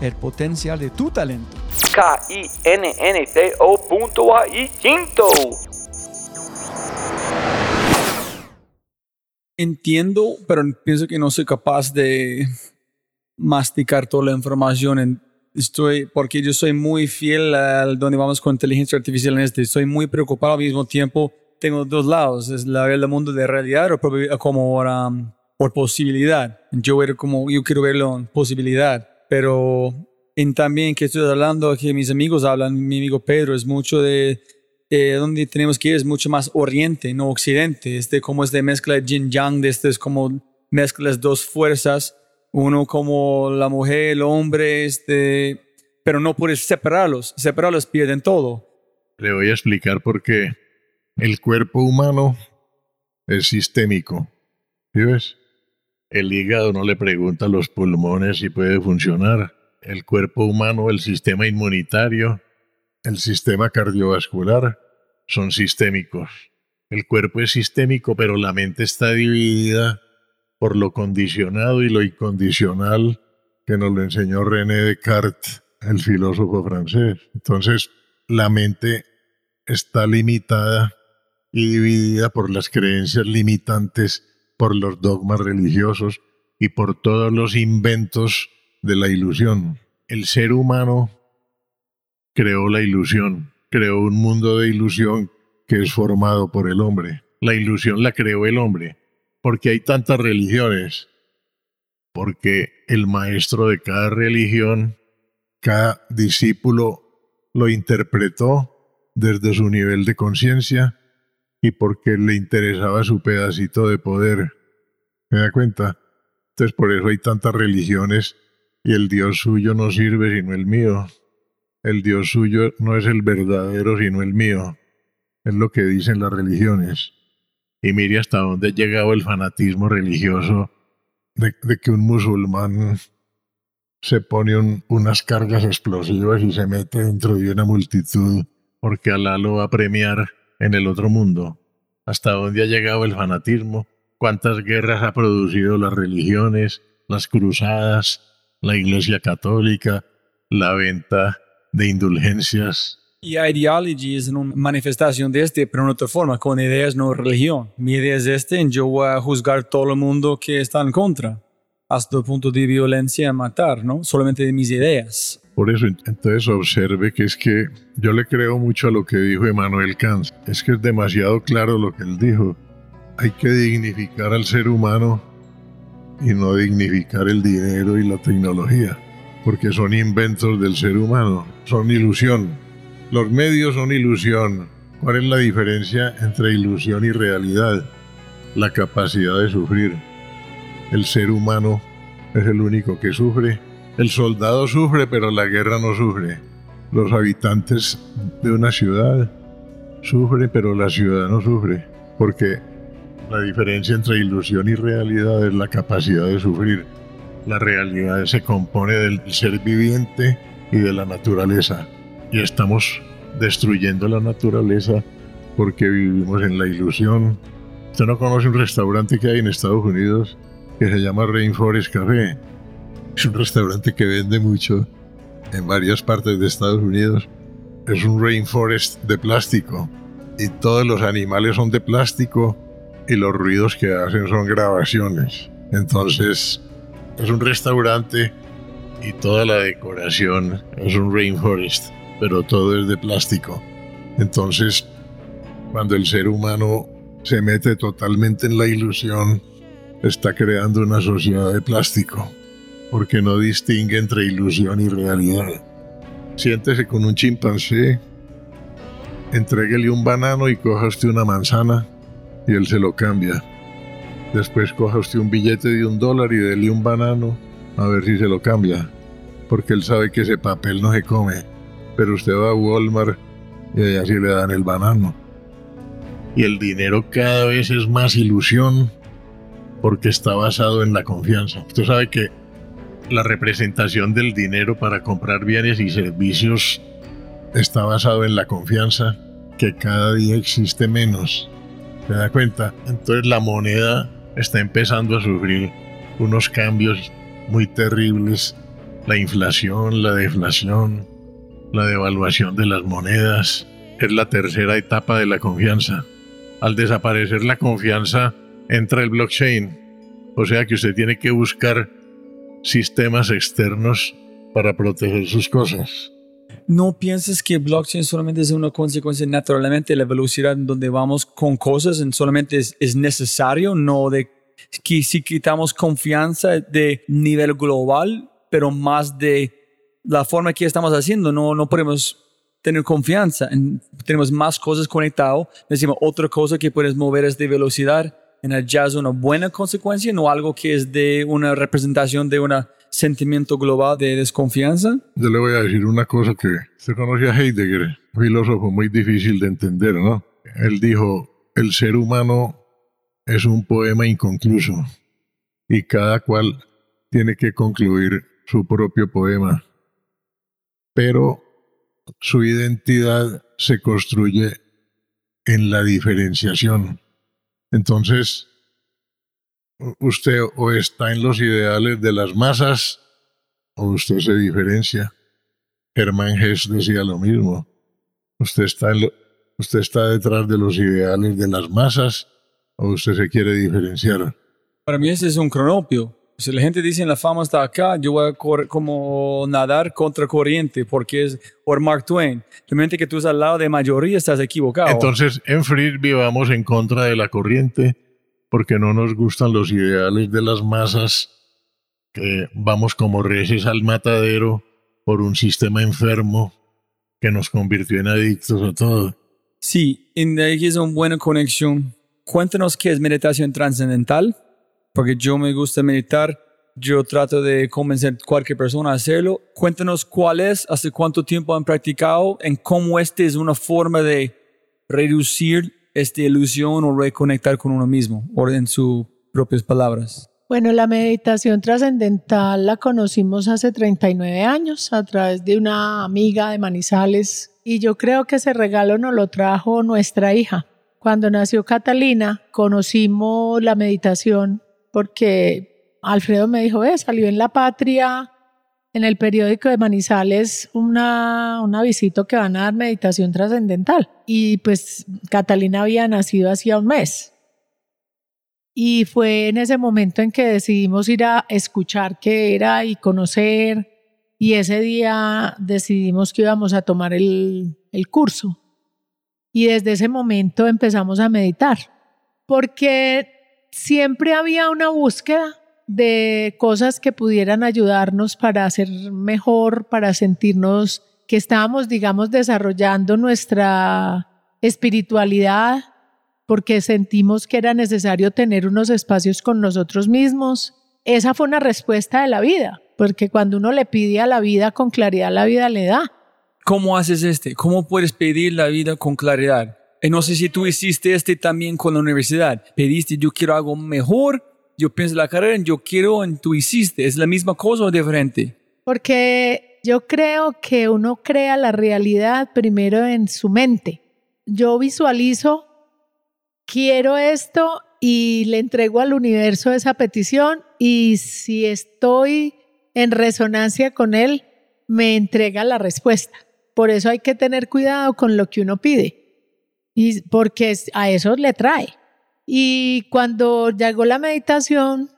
el potencial de tu talento. K-I-N-N-T-O.ai Quinto. Entiendo, pero pienso que no soy capaz de masticar toda la información. Estoy, porque yo soy muy fiel al donde vamos con inteligencia artificial en este. Estoy muy preocupado al mismo tiempo. Tengo dos lados, es la el mundo de realidad o como um, por posibilidad. Yo, como, yo quiero verlo en posibilidad, pero en también que estoy hablando, que mis amigos hablan, mi amigo Pedro, es mucho de eh, donde tenemos que ir, es mucho más oriente, no occidente. Este como es de mezcla de yin yang, de este es como mezclas dos fuerzas uno como la mujer, el hombre, este, pero no puedes separarlos, separarlos pierden todo. Le voy a explicar por qué el cuerpo humano es sistémico. ¿Sí ves? El hígado no le pregunta a los pulmones si puede funcionar. El cuerpo humano, el sistema inmunitario, el sistema cardiovascular son sistémicos. El cuerpo es sistémico, pero la mente está dividida por lo condicionado y lo incondicional que nos lo enseñó René Descartes, el filósofo francés. Entonces, la mente está limitada y dividida por las creencias limitantes, por los dogmas religiosos y por todos los inventos de la ilusión. El ser humano creó la ilusión, creó un mundo de ilusión que es formado por el hombre. La ilusión la creó el hombre porque hay tantas religiones, porque el maestro de cada religión, cada discípulo lo interpretó desde su nivel de conciencia y porque le interesaba su pedacito de poder. ¿Me da cuenta? Entonces por eso hay tantas religiones y el Dios suyo no sirve sino el mío. El Dios suyo no es el verdadero sino el mío. Es lo que dicen las religiones y mire hasta dónde ha llegado el fanatismo religioso de, que un musulmán se pone unas cargas explosivas y se mete dentro de una multitud porque Alá lo va a premiar en el otro mundo. ¿Hasta dónde ha llegado el fanatismo? ¿Cuántas guerras ha producido las religiones, las cruzadas, la Iglesia Católica, la venta de indulgencias? Y ideology es una manifestación de este, pero en otra forma, con ideas, no religión. Mi idea es este, y yo voy a juzgar todo el mundo que está en contra, hasta el punto de violencia, matar, ¿no? Solamente de mis ideas. Por eso, entonces observe que es que yo le creo mucho a lo que dijo Emmanuel Kant. Es que es demasiado claro lo que él dijo. Hay que dignificar al ser humano y no dignificar el dinero y la tecnología, porque son inventos del ser humano, son ilusión los medios son ilusión. ¿Cuál es la diferencia entre ilusión y realidad? La capacidad de sufrir. El ser humano es el único que sufre. El soldado sufre, pero la guerra no sufre. Los habitantes de una ciudad sufren, pero la ciudad no sufre. Porque la diferencia entre ilusión y realidad es la capacidad de sufrir. La realidad se compone del ser viviente y de la naturaleza y estamos destruyendo la naturaleza porque vivimos en la ilusión. Usted no conoce un restaurante que hay en Estados Unidos que se llama Rainforest Café. Es un restaurante que vende mucho en varias partes de Estados Unidos. Es un rainforest de plástico y todos los animales son de plástico y los ruidos que hacen son grabaciones. Entonces, es un restaurante y toda la decoración es un rainforest pero todo es de plástico. Entonces, cuando el ser humano se mete totalmente en la ilusión, está creando una sociedad de plástico, porque no distingue entre ilusión y realidad. Siéntese con un chimpancé, entréguele un banano y coja usted una manzana y él se lo cambia. Después coja usted un billete de un dólar y dele un banano a ver si se lo cambia, porque él sabe que ese papel no se come pero usted va a Walmart y allá sí le dan el banano. Y el dinero cada vez es más ilusión porque está basado en la confianza. Usted sabe que la representación del dinero para comprar bienes y servicios está basado en la confianza que cada día existe menos. ¿Se da cuenta? Entonces la moneda está empezando a sufrir unos cambios muy terribles. La inflación, la deflación, la devaluación de las monedas. Es la tercera etapa de la confianza. Al desaparecer la confianza, entra el blockchain. O sea que usted tiene que buscar sistemas externos para proteger sus cosas. ¿No piensas que blockchain solamente es una consecuencia naturalmente de la velocidad en donde vamos con cosas, en solamente es, es necesario, no de que si quitamos confianza de nivel global, pero más de la forma que estamos haciendo, no, no podemos tener confianza, en, tenemos más cosas conectadas, decimos otra cosa que puedes mover es de velocidad, en el jazz una buena consecuencia, no algo que es de una representación de un sentimiento global de desconfianza. Yo le voy a decir una cosa que se conoce a Heidegger, filósofo muy difícil de entender, ¿no? Él dijo, el ser humano es un poema inconcluso y cada cual tiene que concluir su propio poema. Pero su identidad se construye en la diferenciación. Entonces, usted o está en los ideales de las masas o usted se diferencia. Germán Hess decía lo mismo. Usted está, usted está detrás de los ideales de las masas o usted se quiere diferenciar. Para mí ese es un cronopio. Si la gente dice la fama está acá, yo voy a correr como nadar contra corriente porque es por Mark Twain. Realmente que tú estás al lado de mayoría estás equivocado. Entonces, en Free vivamos en contra de la corriente porque no nos gustan los ideales de las masas, que vamos como reces al matadero por un sistema enfermo que nos convirtió en adictos a todo. Sí, y ahí es una buena conexión. Cuéntanos qué es meditación trascendental porque yo me gusta meditar. Yo trato de convencer a cualquier persona a hacerlo. Cuéntanos cuál es, hace cuánto tiempo han practicado, en cómo este es una forma de reducir esta ilusión o reconectar con uno mismo, o en sus propias palabras. Bueno, la meditación trascendental la conocimos hace 39 años a través de una amiga de Manizales y yo creo que ese regalo nos lo trajo nuestra hija. Cuando nació Catalina, conocimos la meditación porque Alfredo me dijo, eh, salió en La Patria, en el periódico de Manizales, una, una visita que van a dar meditación trascendental. Y pues Catalina había nacido hacía un mes. Y fue en ese momento en que decidimos ir a escuchar qué era y conocer. Y ese día decidimos que íbamos a tomar el, el curso. Y desde ese momento empezamos a meditar. Porque siempre había una búsqueda de cosas que pudieran ayudarnos para hacer mejor, para sentirnos que estábamos, digamos, desarrollando nuestra espiritualidad, porque sentimos que era necesario tener unos espacios con nosotros mismos. Esa fue una respuesta de la vida, porque cuando uno le pide a la vida con claridad, la vida le da. ¿Cómo haces este? ¿Cómo puedes pedir la vida con claridad? Y no sé si tú hiciste este también con la universidad. Pediste, yo quiero algo mejor, yo pienso la carrera, yo quiero, y tú hiciste. ¿Es la misma cosa o diferente? Porque yo creo que uno crea la realidad primero en su mente. Yo visualizo, quiero esto y le entrego al universo esa petición y si estoy en resonancia con él, me entrega la respuesta. Por eso hay que tener cuidado con lo que uno pide y porque a eso le trae. Y cuando llegó la meditación,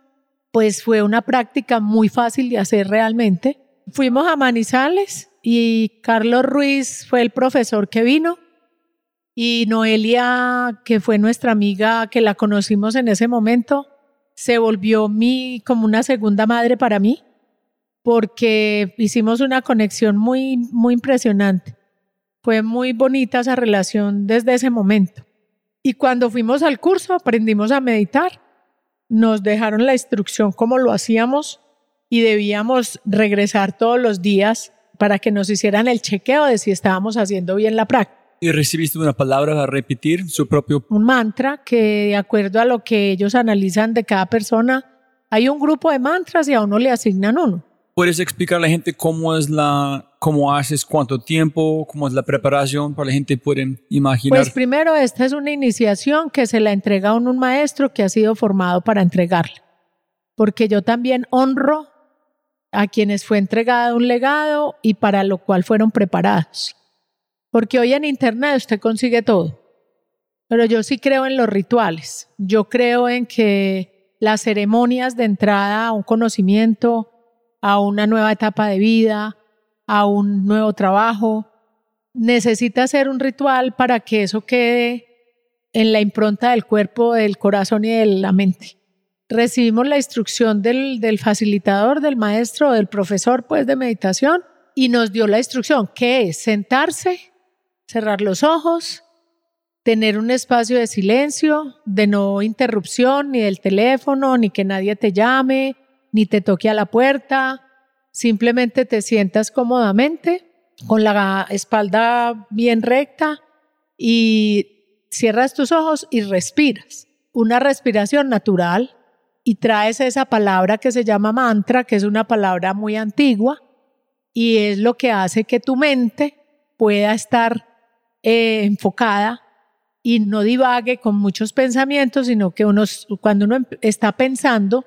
pues fue una práctica muy fácil de hacer realmente. Fuimos a Manizales y Carlos Ruiz fue el profesor que vino y Noelia, que fue nuestra amiga que la conocimos en ese momento, se volvió mi como una segunda madre para mí porque hicimos una conexión muy muy impresionante. Fue muy bonita esa relación desde ese momento. Y cuando fuimos al curso aprendimos a meditar. Nos dejaron la instrucción cómo lo hacíamos y debíamos regresar todos los días para que nos hicieran el chequeo de si estábamos haciendo bien la práctica. Y recibiste una palabra a repetir, su propio... Un mantra que de acuerdo a lo que ellos analizan de cada persona, hay un grupo de mantras y a uno le asignan uno. ¿Puedes explicar a la gente cómo es la, cómo haces, cuánto tiempo, cómo es la preparación para la gente pueden imaginar? Pues primero, esta es una iniciación que se la entrega a un, maestro que ha sido formado para entregarla. Porque yo también honro a quienes fue entregado un legado y para lo cual fueron preparados. Porque hoy en Internet usted consigue todo. Pero yo sí creo en los rituales. Yo creo en que las ceremonias de entrada a un conocimiento, a una nueva etapa de vida, a un nuevo trabajo, necesita ser un ritual para que eso quede en la impronta del cuerpo, del corazón y de la mente. Recibimos la instrucción del, del facilitador, del maestro, del profesor pues de meditación y nos dio la instrucción, que sentarse, cerrar los ojos, tener un espacio de silencio, de no interrupción, ni del teléfono, ni que nadie te llame, ni te toque a la puerta. Simplemente te sientas cómodamente, con la espalda bien recta y cierras tus ojos y respiras. Una respiración natural y traes esa palabra que se llama mantra, que es una palabra muy antigua y es lo que hace que tu mente pueda estar eh, enfocada y no divague con muchos pensamientos, sino que cuando uno está pensando,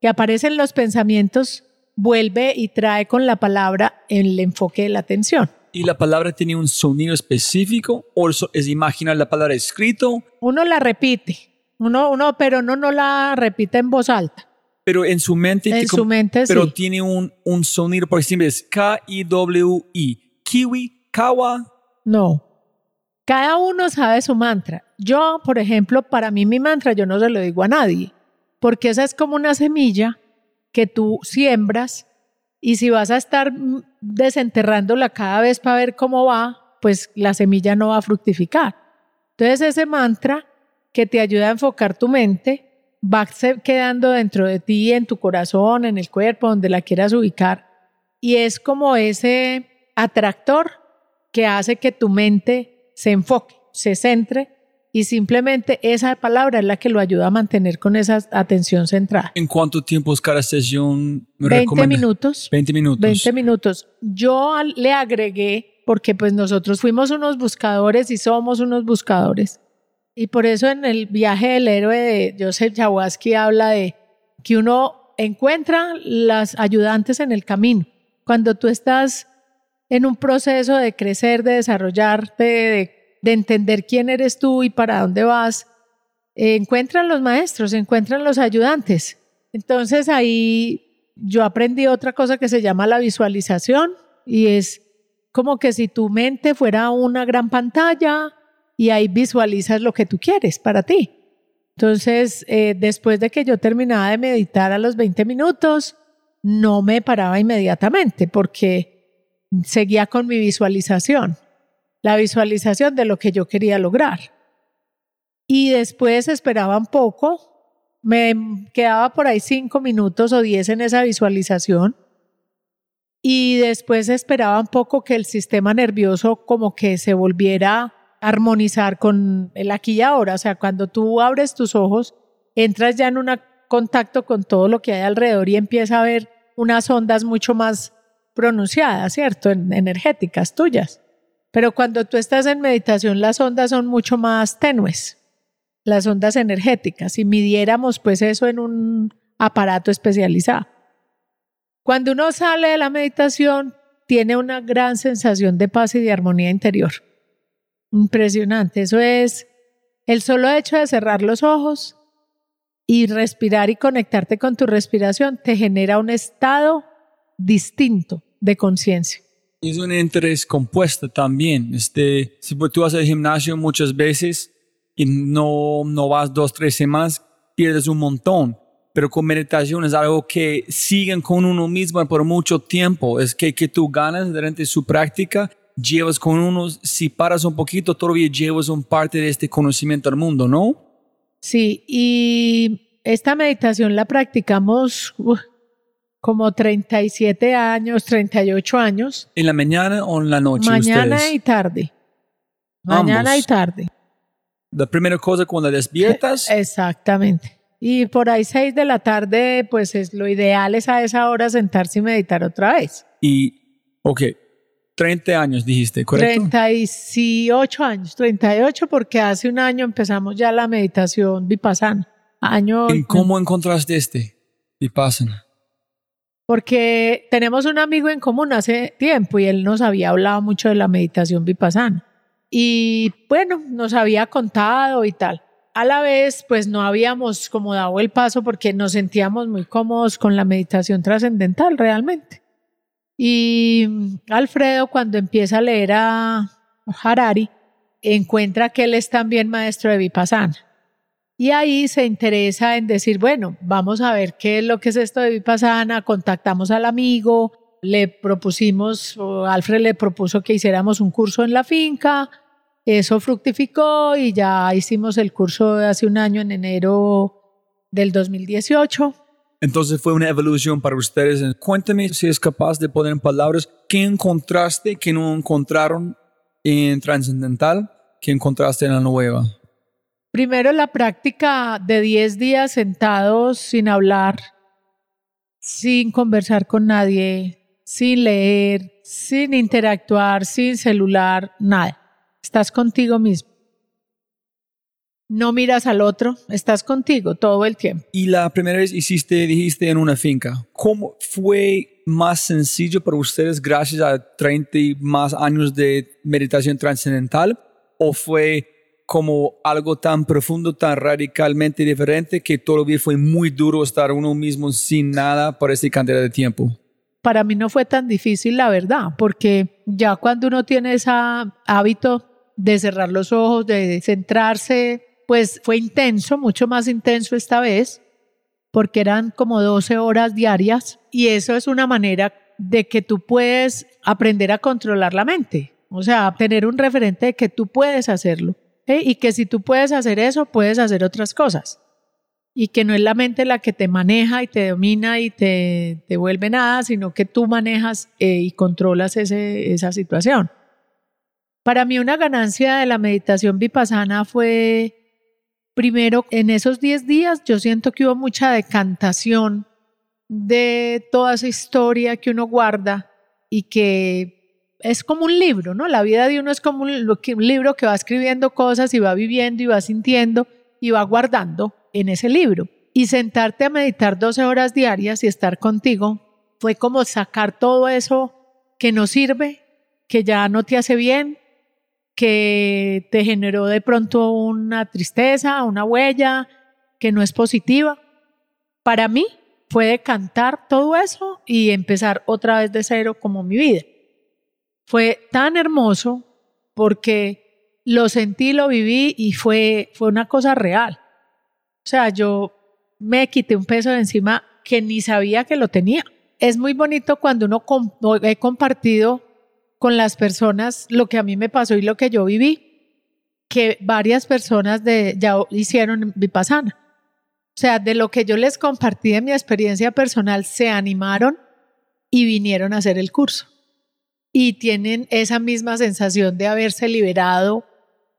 que aparecen los pensamientos, vuelve y trae con la palabra el enfoque de la atención. ¿Y la palabra tiene un sonido específico o es imaginar la palabra escrito? Uno la repite, uno, uno, pero uno no la repite en voz alta. Pero en su mente, En su mente, pero sí. tiene un, un sonido, por ejemplo, es K-I-W-I, kiwi, kawa. No. Cada uno sabe su mantra. Yo, por ejemplo, para mí mi mantra yo no se lo digo a nadie, porque esa es como una semilla que tú siembras y si vas a estar desenterrándola cada vez para ver cómo va, pues la semilla no va a fructificar. Entonces ese mantra que te ayuda a enfocar tu mente va quedando dentro de ti, en tu corazón, en el cuerpo, donde la quieras ubicar. Y es como ese atractor que hace que tu mente se enfoque, se centre y simplemente esa palabra es la que lo ayuda a mantener con esa atención centrada. ¿En cuánto tiempo es cada sesión? me 20 recomienda? minutos. 20 minutos. 20 minutos. Yo le agregué, porque pues nosotros fuimos unos buscadores y somos unos buscadores. Y por eso en el viaje del héroe de Joseph Jaworski habla de que uno encuentra las ayudantes en el camino. Cuando tú estás en un proceso de crecer, de desarrollarte, de, de entender quién eres tú y para dónde vas, eh, encuentran los maestros, encuentran los ayudantes. Entonces ahí yo aprendí otra cosa que se llama la visualización y es como que si tu mente fuera una gran pantalla y ahí visualizas lo que tú quieres para ti. Entonces, eh, después de que yo terminaba de meditar a los 20 minutos, no me paraba inmediatamente porque seguía con mi visualización, la visualización de lo que yo quería lograr. Y después esperaba un poco, me quedaba por ahí cinco minutos o diez en esa visualización y después esperaba un poco que el sistema nervioso como que se volviera a armonizar con el aquí y ahora. O sea, cuando tú abres tus ojos, entras ya en un contacto con todo lo que hay alrededor y empieza a ver unas ondas mucho más pronunciadas, ¿cierto? En- energéticas tuyas. Pero cuando tú estás en meditación, las ondas son mucho más tenues, las ondas energéticas. Si midiéramos pues eso en un aparato especializado. Cuando uno sale de la meditación, tiene una gran sensación de paz y de armonía interior. Impresionante. Eso es el solo hecho de cerrar los ojos y respirar y conectarte con tu respiración te genera un estado distinto de conciencia. Es un interés compuesto también. Este, si tú vas al gimnasio muchas veces y no, no vas dos, tres semanas, pierdes un montón. Pero con meditación es algo que siguen con uno mismo por mucho tiempo. Es que, que tú ganas durante su práctica, llevas con uno, si paras un poquito, todavía llevas un parte de este conocimiento al mundo, ¿no? Sí, y esta meditación la practicamos uf, como 37 años, 38 años, ¿En la mañana o en la noche? mañana ustedes? y tarde. Mañana Ambos. y tarde. La primera cosa cuando despiertas. <laughs> Exactamente. Y por ahí seis de la tarde, pues es lo ideal es a esa hora sentarse y meditar otra vez. Y, ok, 30 años dijiste, ¿correcto? 38 años, 38 porque hace un año empezamos ya la meditación vipassana. Año, ¿Y cómo encontraste este? Vipassana. Porque tenemos un amigo en común hace tiempo y él nos había hablado mucho de la meditación vipassana. Y bueno, nos había contado y tal. A la vez, pues no habíamos como dado el paso porque nos sentíamos muy cómodos con la meditación trascendental realmente. Y mm, Alfredo, cuando empieza a leer a Harari, encuentra que él es también maestro de Vipassana. Y ahí se interesa en decir, bueno, vamos a ver qué es lo que es esto de Vipassana, contactamos al amigo, le propusimos, Alfred le propuso que hiciéramos un curso en la finca, eso fructificó y ya hicimos el curso hace un año en enero del 2018. Entonces fue una evolución para ustedes. Cuéntame si es capaz de poner en palabras qué encontraste que no encontraron en Transcendental, que encontraste en la nueva. Primero la práctica de 10 días sentados sin hablar, sin conversar con nadie, sin leer, sin interactuar, sin celular, nada. Estás contigo mismo. No miras al otro, estás contigo todo el tiempo. Y la primera vez hiciste, dijiste, en una finca. ¿Cómo fue más sencillo para ustedes gracias a 30 y más años de meditación trascendental? ¿O fue como algo tan profundo, tan radicalmente diferente que todavía fue muy duro estar uno mismo sin nada por esa cantidad de tiempo? Para mí no fue tan difícil, la verdad, porque ya cuando uno tiene ese hábito de cerrar los ojos, de centrarse, pues fue intenso, mucho más intenso esta vez, porque eran como 12 horas diarias y eso es una manera de que tú puedes aprender a controlar la mente, o sea, tener un referente de que tú puedes hacerlo y que si tú puedes hacer eso, puedes hacer otras cosas y que no es la mente la que te maneja y te domina y te, te vuelve nada, sino que tú manejas eh, y controlas ese, esa situación. Para mí una ganancia de la meditación vipassana fue, primero, en esos 10 días yo siento que hubo mucha decantación de toda esa historia que uno guarda y que es como un libro, ¿no? La vida de uno es como un, libro que va escribiendo cosas y va viviendo y va sintiendo y va guardando en ese libro. Y sentarte a meditar 12 horas diarias y estar contigo fue como sacar todo eso que no sirve, que ya no te hace bien, que te generó de pronto una tristeza, una huella que no es positiva. Para mí fue decantar todo eso y empezar otra vez de cero como mi vida. Fue tan hermoso porque lo sentí, lo viví y fue, fue una cosa real. O sea, yo me quité un peso de encima que ni sabía que lo tenía. Es muy bonito cuando uno he compartido con las personas lo que a mí me pasó y lo que yo viví, que varias personas de, ya hicieron Vipassana. O sea, de lo que yo les compartí de mi experiencia personal, se animaron y vinieron a hacer el curso. Y tienen esa misma sensación de haberse liberado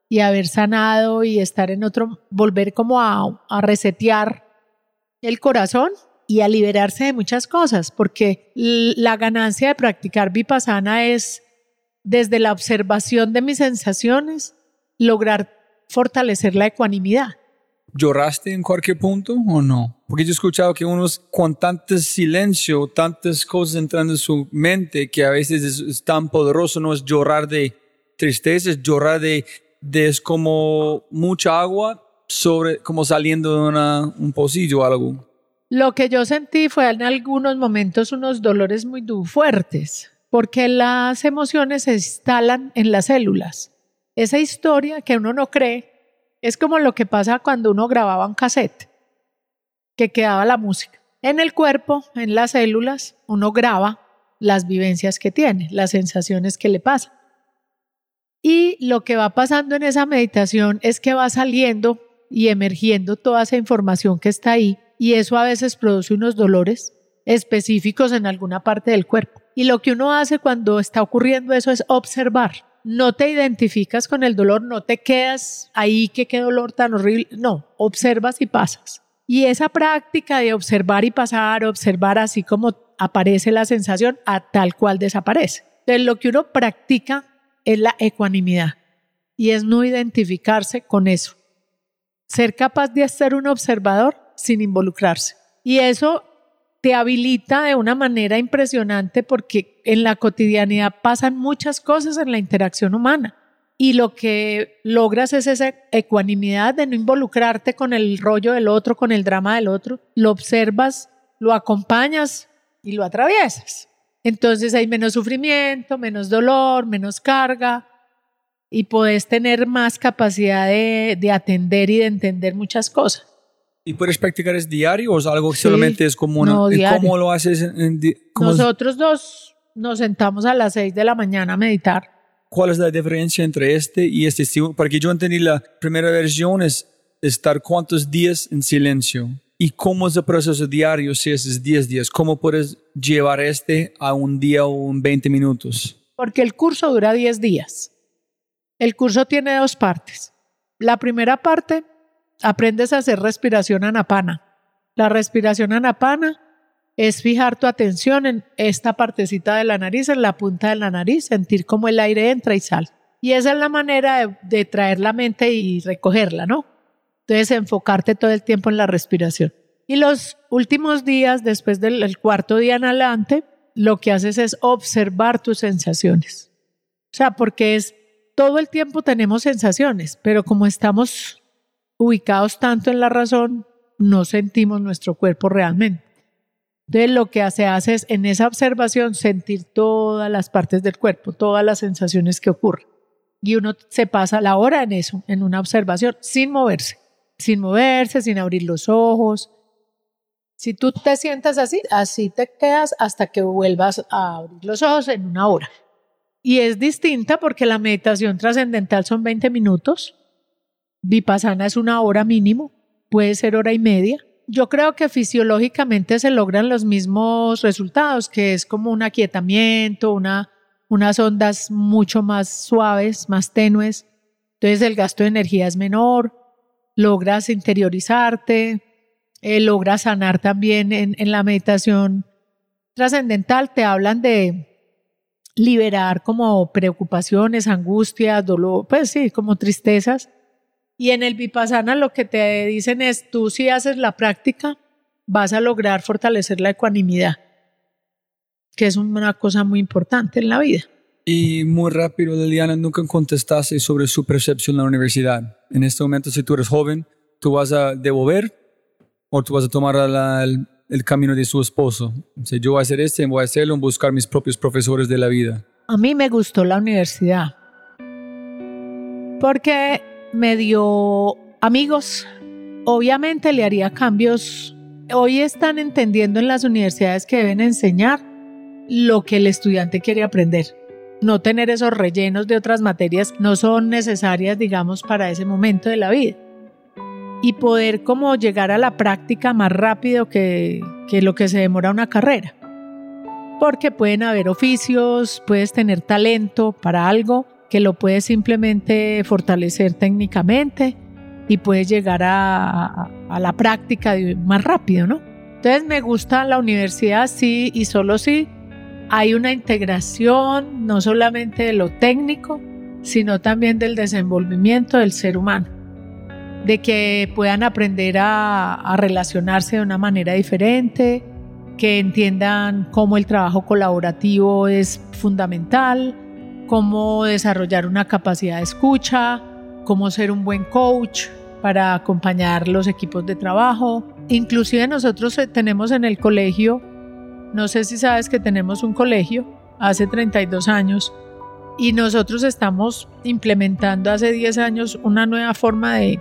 y haber sanado y estar en otro, volver como a, resetear el corazón y a liberarse de muchas cosas, porque la ganancia de practicar vipassana es desde la observación de mis sensaciones lograr fortalecer la ecuanimidad. ¿Lloraste en cualquier punto o no? Porque yo he escuchado que unos con tanto silencio, tantas cosas entrando en su mente, que a veces es, es tan poderoso, no es llorar de tristeza, es llorar de, de es como mucha agua sobre, como saliendo de una, un pocillo o algo. Lo que yo sentí fue en algunos momentos unos dolores muy fuertes, porque las emociones se instalan en las células. Esa historia que uno no cree es como lo que pasa cuando uno grababa un cassette, que quedaba la música. En el cuerpo, en las células, uno graba las vivencias que tiene, las sensaciones que le pasan. Y lo que va pasando en esa meditación es que va saliendo y emergiendo toda esa información que está ahí y eso a veces produce unos dolores específicos en alguna parte del cuerpo. Y lo que uno hace cuando está ocurriendo eso es observar, no te identificas con el dolor, no te quedas ahí que qué dolor tan horrible, no, observas y pasas. Y esa práctica de observar y pasar, observar así como aparece la sensación, a tal cual desaparece. Entonces lo que uno practica es la ecuanimidad y es no identificarse con eso. Ser capaz de ser un observador sin involucrarse. Y eso te habilita de una manera impresionante porque en la cotidianidad pasan muchas cosas en la interacción humana y lo que logras es esa ecuanimidad de no involucrarte con el rollo del otro, con el drama del otro, lo observas, lo acompañas y lo atraviesas. Entonces hay menos sufrimiento, menos dolor, menos carga y puedes tener más capacidad de, de atender y de entender muchas cosas. ¿Y puedes practicar es diario o es algo que solamente es como no, ¿Cómo lo haces? Nosotros dos nos sentamos a las 6 de la mañana a meditar. ¿Cuál es la diferencia entre este y este estilo? Porque yo entendí la primera versión es estar cuántos días en silencio. ¿Y cómo es el proceso diario si es 10 días? ¿Cómo puedes llevar este a un día o un 20 minutos? Porque el curso dura 10 días. El curso tiene dos partes. La primera parte aprendes a hacer respiración anapana. La respiración anapana es fijar tu atención en esta partecita de la nariz, en la punta de la nariz, sentir cómo el aire entra y sale. Y esa es la manera de, traer la mente y recogerla, ¿no? Entonces, enfocarte todo el tiempo en la respiración. Y los últimos días, después del cuarto día en adelante, lo que haces es observar tus sensaciones. O sea, porque es todo el tiempo tenemos sensaciones, pero como estamos ubicados tanto en la razón, no sentimos nuestro cuerpo realmente. Entonces lo que se hace es en esa observación sentir todas las partes del cuerpo, todas las sensaciones que ocurren. Y uno se pasa la hora en eso, en una observación, sin moverse, sin moverse, sin abrir los ojos. Si tú te sientas así, así te quedas hasta que vuelvas a abrir los ojos en una hora. Y es distinta porque la meditación trascendental son 20 minutos Vipassana es una hora mínimo, puede ser hora y media. Yo creo que fisiológicamente se logran los mismos resultados, que es como un aquietamiento, una, unas ondas mucho más suaves, más tenues. Entonces el gasto de energía es menor, logras interiorizarte, eh, logras sanar también en, en la meditación trascendental. Te hablan de liberar como preocupaciones, angustias, dolor, pues sí, como tristezas y en el Vipassana lo que te dicen es, tú si haces la práctica, vas a lograr fortalecer la ecuanimidad, que es una cosa muy importante en la vida. Y muy rápido, Liliana, nunca contestaste sobre su percepción en la universidad. En este momento, si tú eres joven, ¿tú vas a devolver o tú vas a tomar el, el, camino de su esposo? Si yo voy a hacer este, voy a hacerlo, buscar mis propios profesores de la vida. A mí me gustó la universidad. Porque me dio amigos. Obviamente le haría cambios. Hoy están entendiendo en las universidades que deben enseñar lo que el estudiante quiere aprender. No tener esos rellenos de otras materias no son necesarias, digamos, para ese momento de la vida. Y poder como llegar a la práctica más rápido que, que lo que se demora una carrera. Porque pueden haber oficios, puedes tener talento para algo, que lo puedes simplemente fortalecer técnicamente y puedes llegar a, la práctica más rápido, ¿no? Entonces me gusta la universidad, sí, y solo sí hay una integración no solamente de lo técnico, sino también del desenvolvimiento del ser humano, de que puedan aprender a relacionarse de una manera diferente, que entiendan cómo el trabajo colaborativo es fundamental, cómo desarrollar una capacidad de escucha, cómo ser un buen coach para acompañar los equipos de trabajo. Inclusive nosotros eh, tenemos en el colegio, no sé si sabes que tenemos un colegio hace 32 años y nosotros estamos implementando hace 10 años una nueva forma de,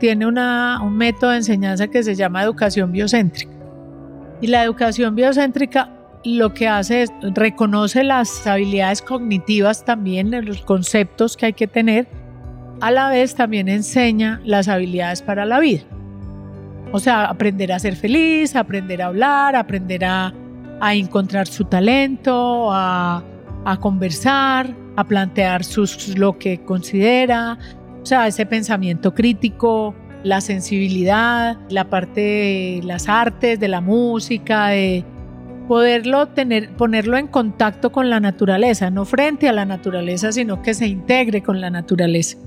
tiene una, un método de enseñanza que se llama educación biocéntrica. Y la educación biocéntrica lo que hace es reconoce las habilidades cognitivas también, los conceptos que hay que tener, a la vez también enseña las habilidades para la vida. O sea, aprender a ser feliz, aprender a hablar, aprender a, encontrar su talento, a, a conversar, a plantear sus, lo que considera, o sea, ese pensamiento crítico, la sensibilidad, la parte de las artes, de la música, de poderlo tener, ponerlo en contacto con la naturaleza, no frente a la naturaleza, sino que se integre con la naturaleza,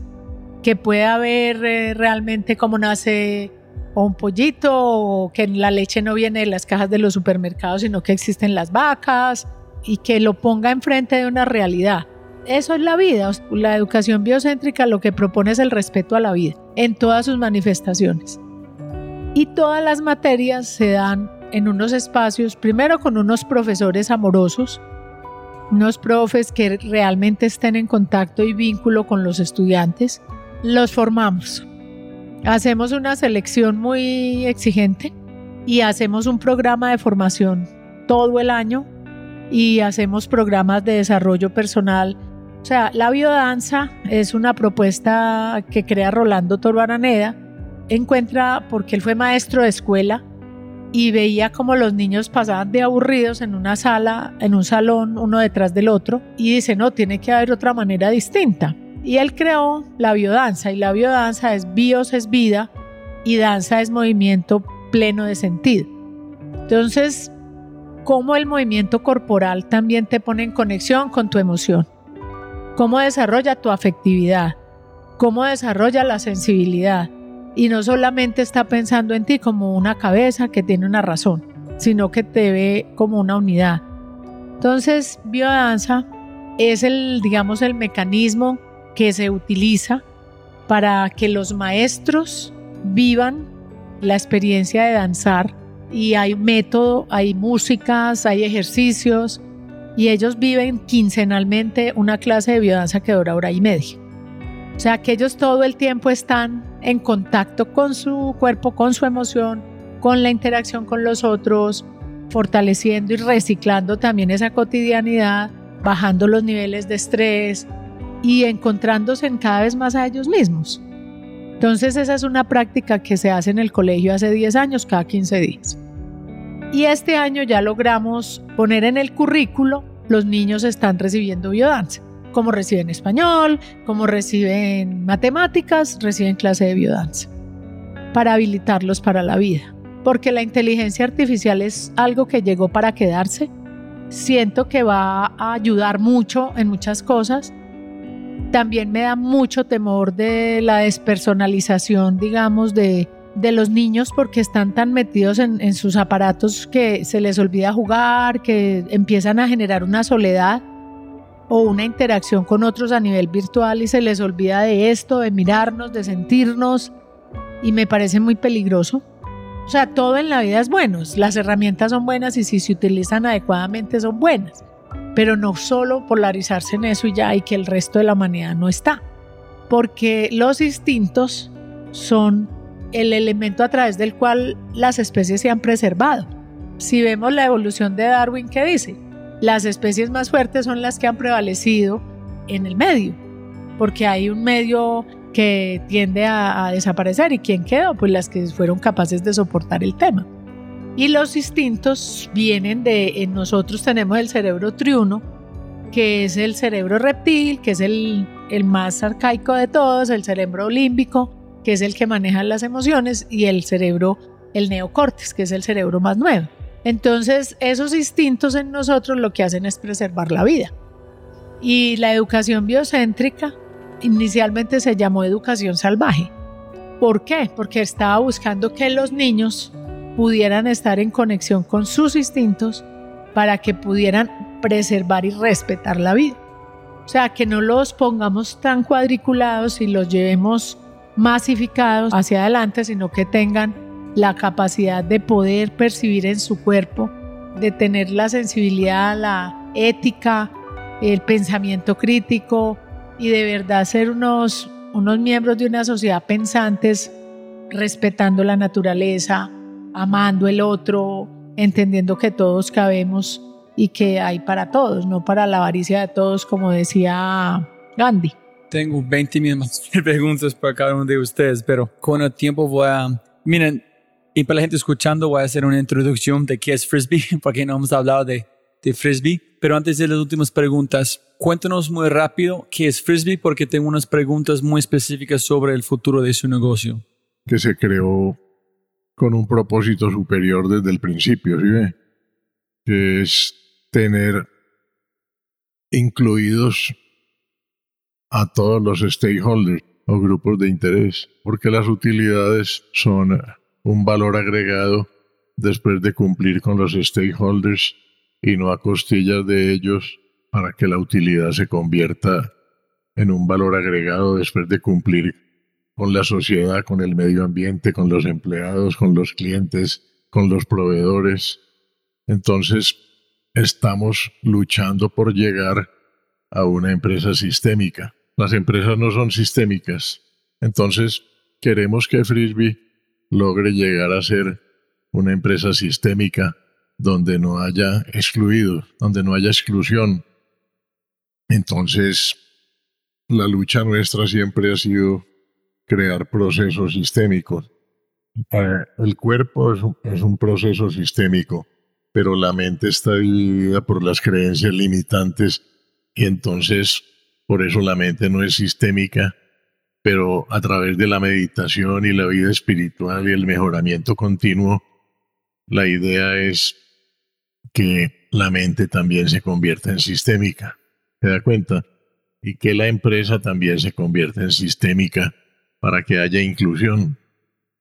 que pueda ver eh, realmente cómo nace un pollito, o que la leche no viene de las cajas de los supermercados, sino que existen las vacas, y que lo ponga enfrente de una realidad. Eso es la vida. La educación biocéntrica lo que propone es el respeto a la vida en todas sus manifestaciones. Y todas las materias se dan en unos espacios, primero con unos profesores amorosos, unos profes que realmente estén en contacto y vínculo con los estudiantes, los formamos. Hacemos una selección muy exigente y hacemos un programa de formación todo el año y hacemos programas de desarrollo personal. O sea, la biodanza es una propuesta que crea Rolando Toro Araneda. Encuentra, porque él fue maestro de escuela y veía como los niños pasaban de aburridos en una sala, en un salón, uno detrás del otro, y dice, no, tiene que haber otra manera distinta. Y él creó la biodanza, y la biodanza es bios es vida, y danza es movimiento pleno de sentido. Entonces, cómo el movimiento corporal también te pone en conexión con tu emoción, cómo desarrolla tu afectividad, cómo desarrolla la sensibilidad y no solamente está pensando en ti como una cabeza que tiene una razón, sino que te ve como una unidad. Entonces, biodanza es el, digamos, el mecanismo que se utiliza para que los maestros vivan la experiencia de danzar y hay método, hay músicas, hay ejercicios y ellos viven quincenalmente una clase de biodanza que dura hora y media. O sea que ellos todo el tiempo están en contacto con su cuerpo, con su emoción, con la interacción con los otros, fortaleciendo y reciclando también esa cotidianidad, bajando los niveles de estrés y encontrándose en cada vez más a ellos mismos. Entonces esa es una práctica que se hace en el colegio hace 10 años, cada 15 días. Y este año ya logramos poner en el currículo, los niños están recibiendo biodanza, como reciben español, como reciben matemáticas, reciben clase de biodanza, para habilitarlos para la vida. Porque la inteligencia artificial es algo que llegó para quedarse. Siento que va a ayudar mucho en muchas cosas, también me da mucho temor de la despersonalización, digamos, de, los niños porque están tan metidos en, en, sus aparatos que se les olvida jugar, que empiezan a generar una soledad o una interacción con otros a nivel virtual y se les olvida de esto, de mirarnos, de sentirnos y me parece muy peligroso. O sea, todo en la vida es bueno, las herramientas son buenas y si se utilizan adecuadamente son buenas pero no solo polarizarse en eso y ya, y que el resto de la humanidad no está, porque los instintos son el elemento a través del cual las especies se han preservado. Si vemos la evolución de Darwin, ¿qué dice? Las especies más fuertes son las que han prevalecido en el medio, porque hay un medio que tiende a, desaparecer y ¿quién quedó? Pues las que fueron capaces de soportar el tema. Y los instintos vienen de, en nosotros tenemos el cerebro triuno, que es el cerebro reptil, que es el, el más arcaico de todos, el cerebro límbico, que es el que maneja las emociones, y el cerebro, el neocortes, que es el cerebro más nuevo. Entonces, esos instintos en nosotros lo que hacen es preservar la vida. Y la educación biocéntrica inicialmente se llamó educación salvaje. ¿Por qué? Porque estaba buscando que los niños pudieran estar en conexión con sus instintos para que pudieran preservar y respetar la vida. O sea, que no los pongamos tan cuadriculados y los llevemos masificados hacia adelante, sino que tengan la capacidad de poder percibir en su cuerpo, de tener la sensibilidad, la ética, el pensamiento crítico y de verdad ser unos, unos miembros de una sociedad pensantes, respetando la naturaleza, amando el otro, entendiendo que todos cabemos y que hay para todos, no para la avaricia de todos, como decía Gandhi. Tengo 20 mismas <laughs> preguntas para cada uno de ustedes, pero con el tiempo voy a... Miren, y para la gente escuchando voy a hacer una introducción de qué es frisbee, <laughs> porque no hemos hablado de, frisbee, Pero antes de las últimas preguntas, cuéntanos muy rápido qué es Frisbee porque tengo unas preguntas muy específicas sobre el futuro de su negocio. Que se creó con un propósito superior desde el principio, ¿sí ve? Que es tener incluidos a todos los stakeholders o grupos de interés, porque las utilidades son un valor agregado después de cumplir con los stakeholders y no a costillas de ellos para que la utilidad se convierta en un valor agregado después de cumplir con la sociedad, con el medio ambiente, con los empleados, con los clientes, con los proveedores. Entonces, estamos luchando por llegar a una empresa sistémica. Las empresas no son sistémicas. Entonces, queremos que Frisbee logre llegar a ser una empresa sistémica donde no haya excluido, donde no haya exclusión. Entonces, la lucha nuestra siempre ha sido crear procesos sistémicos. El cuerpo es un, es un proceso sistémico, pero la mente está dividida por las creencias limitantes y entonces por eso la mente no es sistémica, pero a través de la meditación y la vida espiritual y el mejoramiento continuo, la idea es que la mente también se convierta en sistémica. ¿Se da cuenta? Y que la empresa también se convierta en sistémica para que haya inclusión.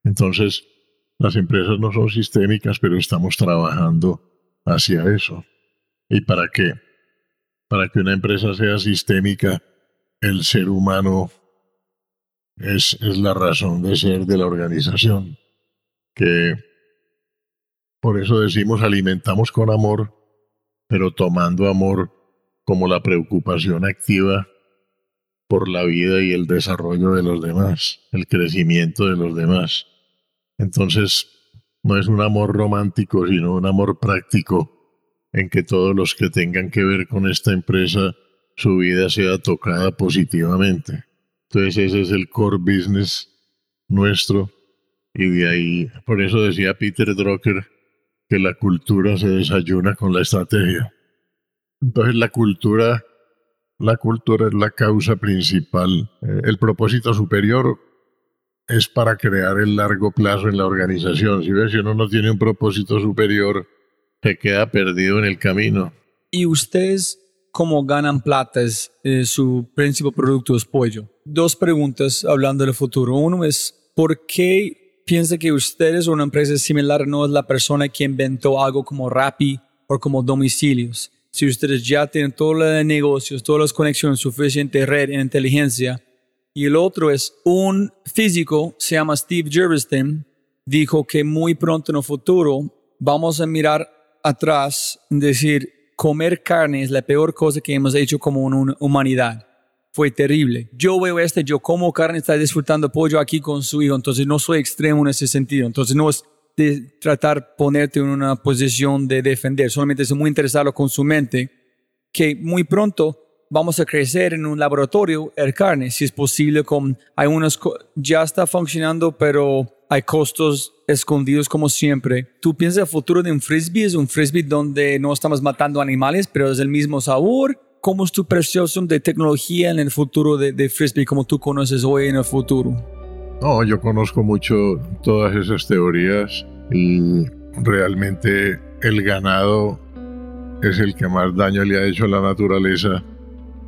Entonces, las empresas no son sistémicas, pero estamos trabajando hacia eso. ¿Y para qué? Para que una empresa sea sistémica, el ser humano es, la razón de ser de la organización. Que por eso decimos alimentamos con amor, pero tomando amor como la preocupación activa por la vida y el desarrollo de los demás, el crecimiento de los demás. Entonces, no es un amor romántico, sino un amor práctico en que todos los que tengan que ver con esta empresa, su vida sea tocada positivamente. Entonces ese es el core business nuestro y de ahí, por eso decía Peter Drucker que la cultura se desayuna con la estrategia. Entonces la cultura la cultura es la causa principal. Eh, el propósito superior es para crear el largo plazo en la organización. Si ves, si uno no tiene un propósito superior, se queda perdido en el camino. ¿Y ustedes cómo ganan plata? Es, eh, su principal producto es pollo. Dos preguntas hablando del futuro. Uno es, ¿por qué piensa que ustedes o una empresa similar no es la persona que inventó algo como Rappi o como domicilios? si ustedes ya tienen todos los negocios, todas las conexiones, suficiente red en inteligencia. Y el otro es un físico, se llama Steve Jerviston, dijo que muy pronto en el futuro vamos a mirar atrás y decir, comer carne es la peor cosa que hemos hecho como una humanidad. Fue terrible. Yo veo este, yo como carne, está disfrutando pollo aquí con su hijo, entonces no soy extremo en ese sentido. Entonces no es de tratar ponerte en una posición de defender, solamente es muy interesado con su mente, que muy pronto vamos a crecer en un laboratorio el carne, si es posible, con, unos, ya está funcionando, pero hay costos escondidos como siempre. ¿Tú piensas el futuro de un frisbee? ¿Es un frisbee donde no estamos matando animales, pero es el mismo sabor? ¿Cómo es tu percepción de tecnología en el futuro de, de frisbee como tú conoces hoy en el futuro? No, yo conozco mucho todas esas teorías y realmente el ganado es el que más daño le ha hecho a la naturaleza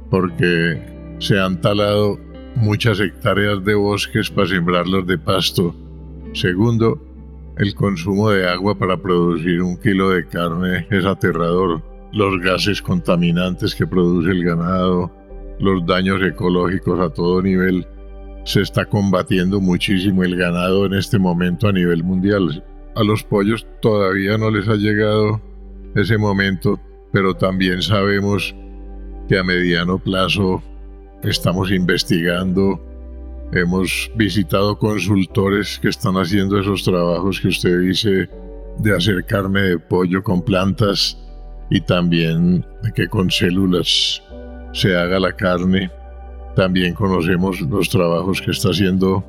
porque se han talado muchas hectáreas de bosques para sembrarlos de pasto. Segundo, el consumo de agua para producir un kilo de carne es aterrador. Los gases contaminantes que produce el ganado, los daños ecológicos a todo nivel se está combatiendo muchísimo el ganado en este momento a nivel mundial. A los pollos todavía no les ha llegado ese momento, pero también sabemos que a mediano plazo estamos investigando, hemos visitado consultores que están haciendo esos trabajos que usted dice de hacer carne de pollo con plantas y también de que con células se haga la carne también conocemos los trabajos que, está haciendo,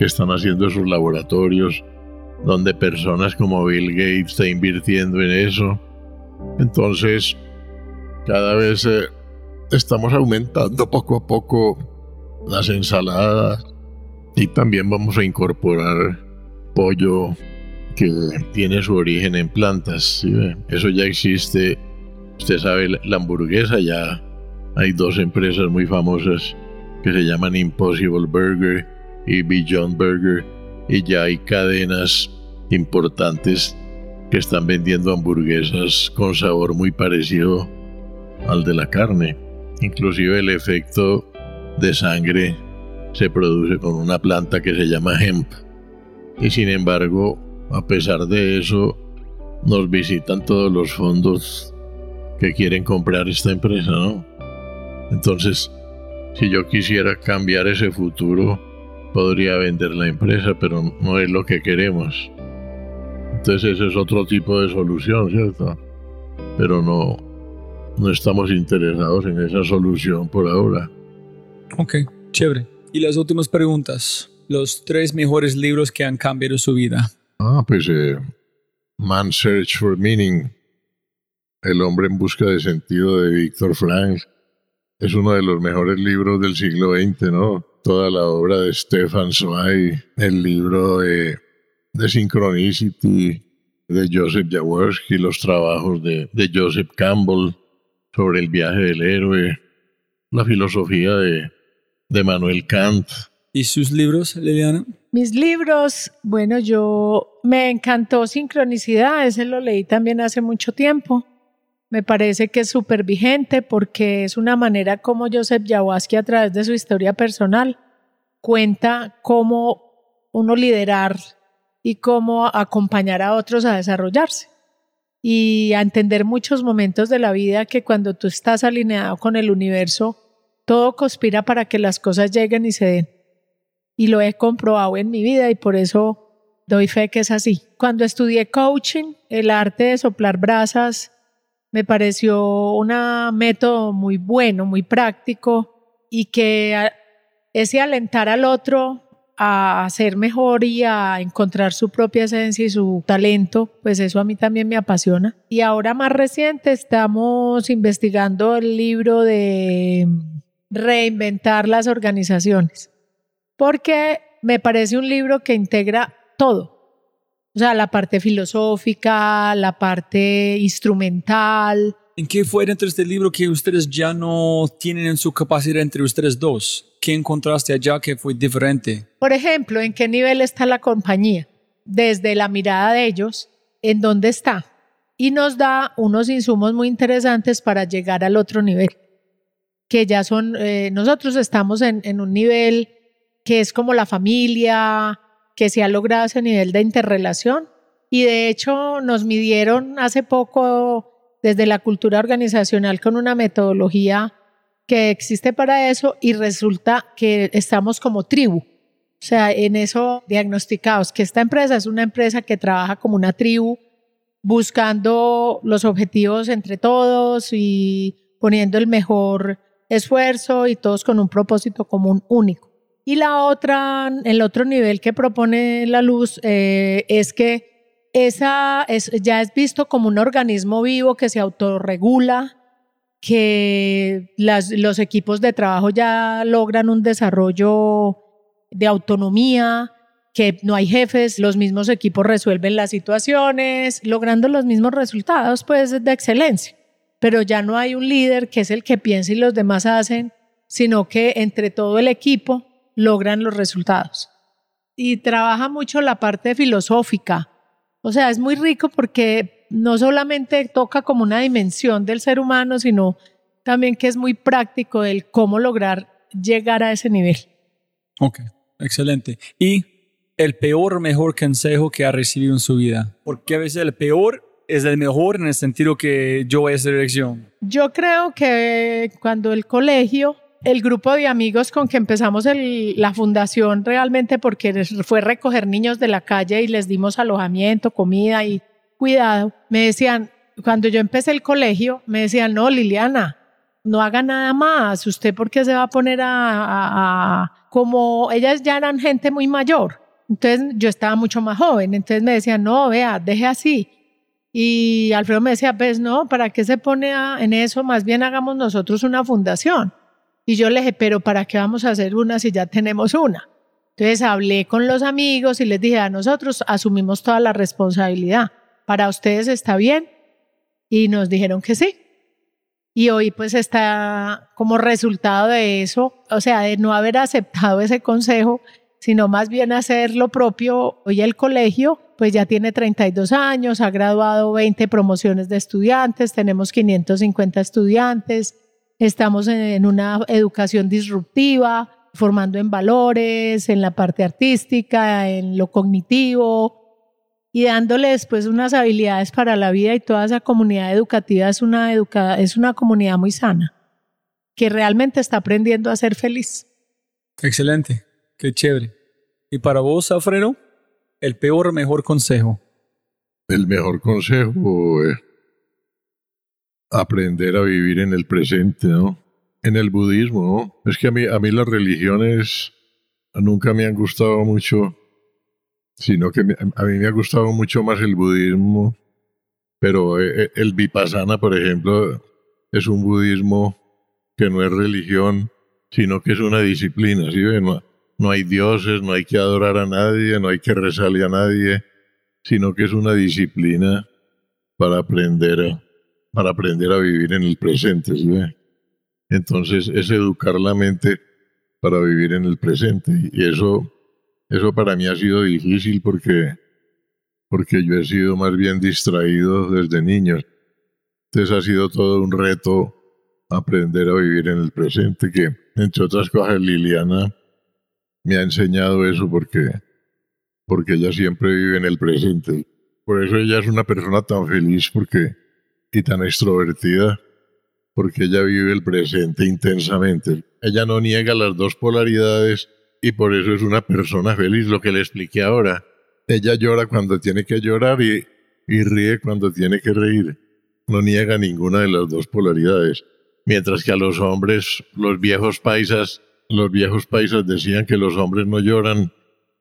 que están haciendo esos laboratorios, donde personas como Bill Gates está invirtiendo en eso. Entonces, cada vez eh, estamos aumentando poco a poco las ensaladas y también vamos a incorporar pollo que tiene su origen en plantas. Eso ya existe. Usted sabe, la hamburguesa ya hay dos empresas muy famosas que se llaman Impossible Burger y Beyond Burger y ya hay cadenas importantes que están vendiendo hamburguesas con sabor muy parecido al de la carne. Inclusive el efecto de sangre se produce con una planta que se llama hemp. Y sin embargo, a pesar de eso, nos visitan todos los fondos que quieren comprar esta empresa, ¿no? Entonces, si yo quisiera cambiar ese futuro, podría vender la empresa, pero no es lo que queremos. Entonces ese es otro tipo de solución, ¿cierto? Pero no, no estamos interesados en esa solución por ahora. Ok, chévere. Y las últimas preguntas. Los tres mejores libros que han cambiado su vida. Ah, pues eh, Man's Search for Meaning, El hombre en busca de sentido de Víctor Frank. Es uno de los mejores libros del siglo XX, ¿no? Toda la obra de Stefan Zweig, el libro de, de Synchronicity de Joseph Jaworski, los trabajos de Joseph Campbell sobre el viaje del héroe, la filosofía de, de Manuel Kant. ¿Y sus libros, Liliana? Mis libros, bueno, yo me encantó Sincronicidad, ese lo leí también hace mucho tiempo. Me parece que es súper vigente porque es una manera como Joseph Jaworski a través de su historia personal cuenta cómo uno liderar y cómo acompañar a otros a desarrollarse y a entender muchos momentos de la vida que cuando tú estás alineado con el universo, todo conspira para que las cosas lleguen y se den y lo he comprobado en mi vida y por eso doy fe que es así. Cuando estudié coaching, el arte de soplar brasas me pareció un método muy bueno, muy práctico y que ese alentar al otro a ser mejor y a encontrar su propia esencia y su talento, pues eso a mí también me apasiona. Y ahora más reciente estamos investigando el libro de reinventar las organizaciones porque me parece un libro que integra todo. O sea, la parte filosófica, la parte instrumental. ¿En qué fue dentro de este libro que ustedes ya no tienen en su capacidad entre ustedes dos? ¿Qué encontraste allá que fue diferente? Por ejemplo, ¿en qué nivel está la compañía? Desde la mirada de ellos, ¿en dónde está? Y nos da unos insumos muy interesantes para llegar al otro nivel, que ya son, eh, nosotros estamos en, en un nivel que es como la familia, que se ha logrado ese nivel de interrelación. Y de hecho nos midieron hace poco desde la cultura organizacional con una metodología que existe para eso y resulta que estamos como tribu. O sea, en eso diagnosticados, que esta empresa es una empresa que trabaja como una tribu, buscando los objetivos entre todos y poniendo el mejor esfuerzo y todos con un propósito común único. Y la otra, el otro nivel que propone la luz eh, es que esa es, ya es visto como un organismo vivo que se autorregula, que los equipos de trabajo ya logran un desarrollo de autonomía, que no hay jefes, los mismos equipos resuelven las situaciones, logrando los mismos resultados pues de excelencia. Pero ya no hay un líder que es el que piensa y los demás hacen, sino que entre todo el equipo logran los resultados. Y trabaja mucho la parte filosófica. O sea, es muy rico porque no solamente toca como una dimensión del ser humano, sino también que es muy práctico el cómo lograr llegar a ese nivel. Ok, excelente. ¿Y el peor mejor consejo que ha recibido en su vida? Porque a veces el peor es el mejor en el sentido que yo voy a esa dirección. Yo creo que cuando el colegio el grupo de amigos con que empezamos la fundación realmente porque fue recoger niños de la calle y les dimos alojamiento, comida y cuidado, me decían, cuando yo empecé el colegio, me decían, no, Liliana, no haga nada más, usted por qué se va a poner a, como ellas ya eran gente muy mayor, entonces yo estaba mucho más joven, entonces me decían, no, vea, deje así. Y Alfredo me decía, pues no, ¿para qué se pone en eso? Más bien hagamos nosotros una fundación. Y yo le dije, pero ¿para qué vamos a hacer una si ya tenemos una? Entonces hablé con los amigos y les dije, a nosotros asumimos toda la responsabilidad. ¿Para ustedes está bien? Y nos dijeron que sí. Y hoy pues está como resultado de eso, o sea, de no haber aceptado ese consejo, sino más bien hacer lo propio. Hoy el colegio pues ya tiene 32 años, ha graduado 20 promociones de estudiantes, tenemos 550 estudiantes, estamos en una educación disruptiva, formando en valores, en la parte artística, en lo cognitivo, y dándoles pues unas habilidades para la vida y toda esa comunidad educativa es una, educa es una comunidad muy sana, que realmente está aprendiendo a ser feliz. Excelente. Qué chévere. Y para vos, Alfredo, el peor mejor consejo. El mejor consejo es aprender a vivir en el presente, ¿no? En el budismo, ¿no? Es que a mí, a mí las religiones nunca me han gustado mucho, sino que a mí me ha gustado mucho más el budismo, pero eh, eh, el vipassana, por ejemplo, es un budismo que no es religión, sino que es una disciplina, ¿sí? No, no hay dioses, no hay que adorar a nadie, no hay que rezarle a nadie, sino que es una disciplina para aprender a, para aprender a vivir en el presente. Entonces es educar la mente para vivir en el presente y eso eso para mí ha sido difícil porque porque yo he sido más bien distraído desde niño. Entonces ha sido todo un reto aprender a vivir en el presente que entre otras cosas Liliana me ha enseñado eso porque porque ella siempre vive en el presente. Por eso ella es una persona tan feliz porque y tan extrovertida porque ella vive el presente intensamente. Ella no niega las dos polaridades y por eso es una persona feliz, lo que le expliqué ahora. Ella llora cuando tiene que llorar y, y ríe cuando tiene que reír. No niega ninguna de las dos polaridades. Mientras que a los hombres, los viejos paisas, los viejos paisas decían que los hombres no lloran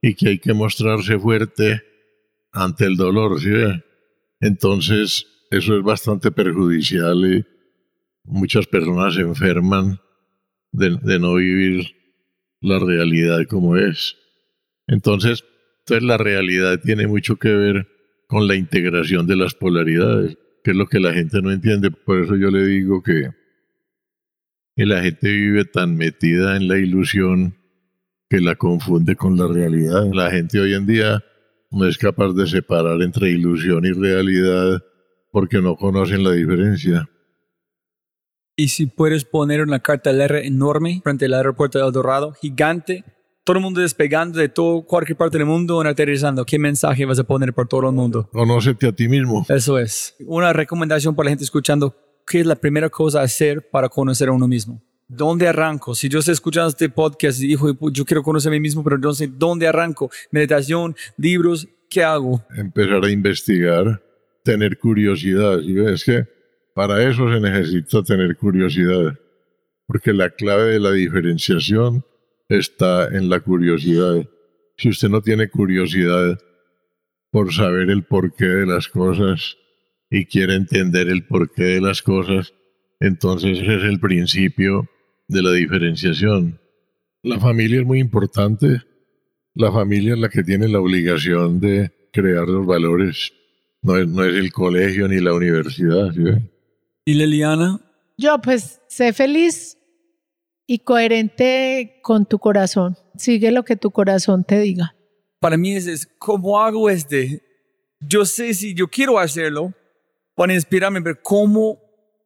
y que hay que mostrarse fuerte ante el dolor, ¿sí? Entonces, eso es bastante perjudicial y muchas personas se enferman de, de no vivir la realidad como es. Entonces, entonces, la realidad tiene mucho que ver con la integración de las polaridades, que es lo que la gente no entiende. Por eso yo le digo que, que la gente vive tan metida en la ilusión que la confunde con la realidad. La gente hoy en día no es capaz de separar entre ilusión y realidad porque no conocen la diferencia. Y si puedes poner una cartelera enorme frente al aeropuerto de El Dorado, gigante, todo el mundo despegando de todo, cualquier parte del mundo, y aterrizando, ¿qué mensaje vas a poner por todo el mundo? Conócete a ti mismo. Eso es. Una recomendación para la gente escuchando, ¿qué es la primera cosa a hacer para conocer a uno mismo? ¿Dónde arranco? Si yo estoy escuchando este podcast y digo, yo quiero conocer a mí mismo, pero sé dónde arranco. Meditación, libros, ¿qué hago? Empezar a investigar, tener curiosidad. ¿sí ves? Es que para eso se necesita tener curiosidad, porque la clave de la diferenciación está en la curiosidad. Si usted no tiene curiosidad por saber el porqué de las cosas y quiere entender el porqué de las cosas, entonces ese es el principio de la diferenciación. La familia es muy importante. La familia es la que tiene la obligación de crear los valores. No es, no es el colegio ni la universidad. ¿Y Liliana? Yo pues sé feliz y coherente con tu corazón. Sigue lo que tu corazón te diga. Para mí es, es ¿cómo hago este? Yo sé si yo quiero hacerlo para inspirarme, pero cómo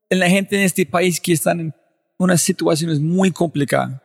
en la gente en este país que están en unas situaciones muy complicadas.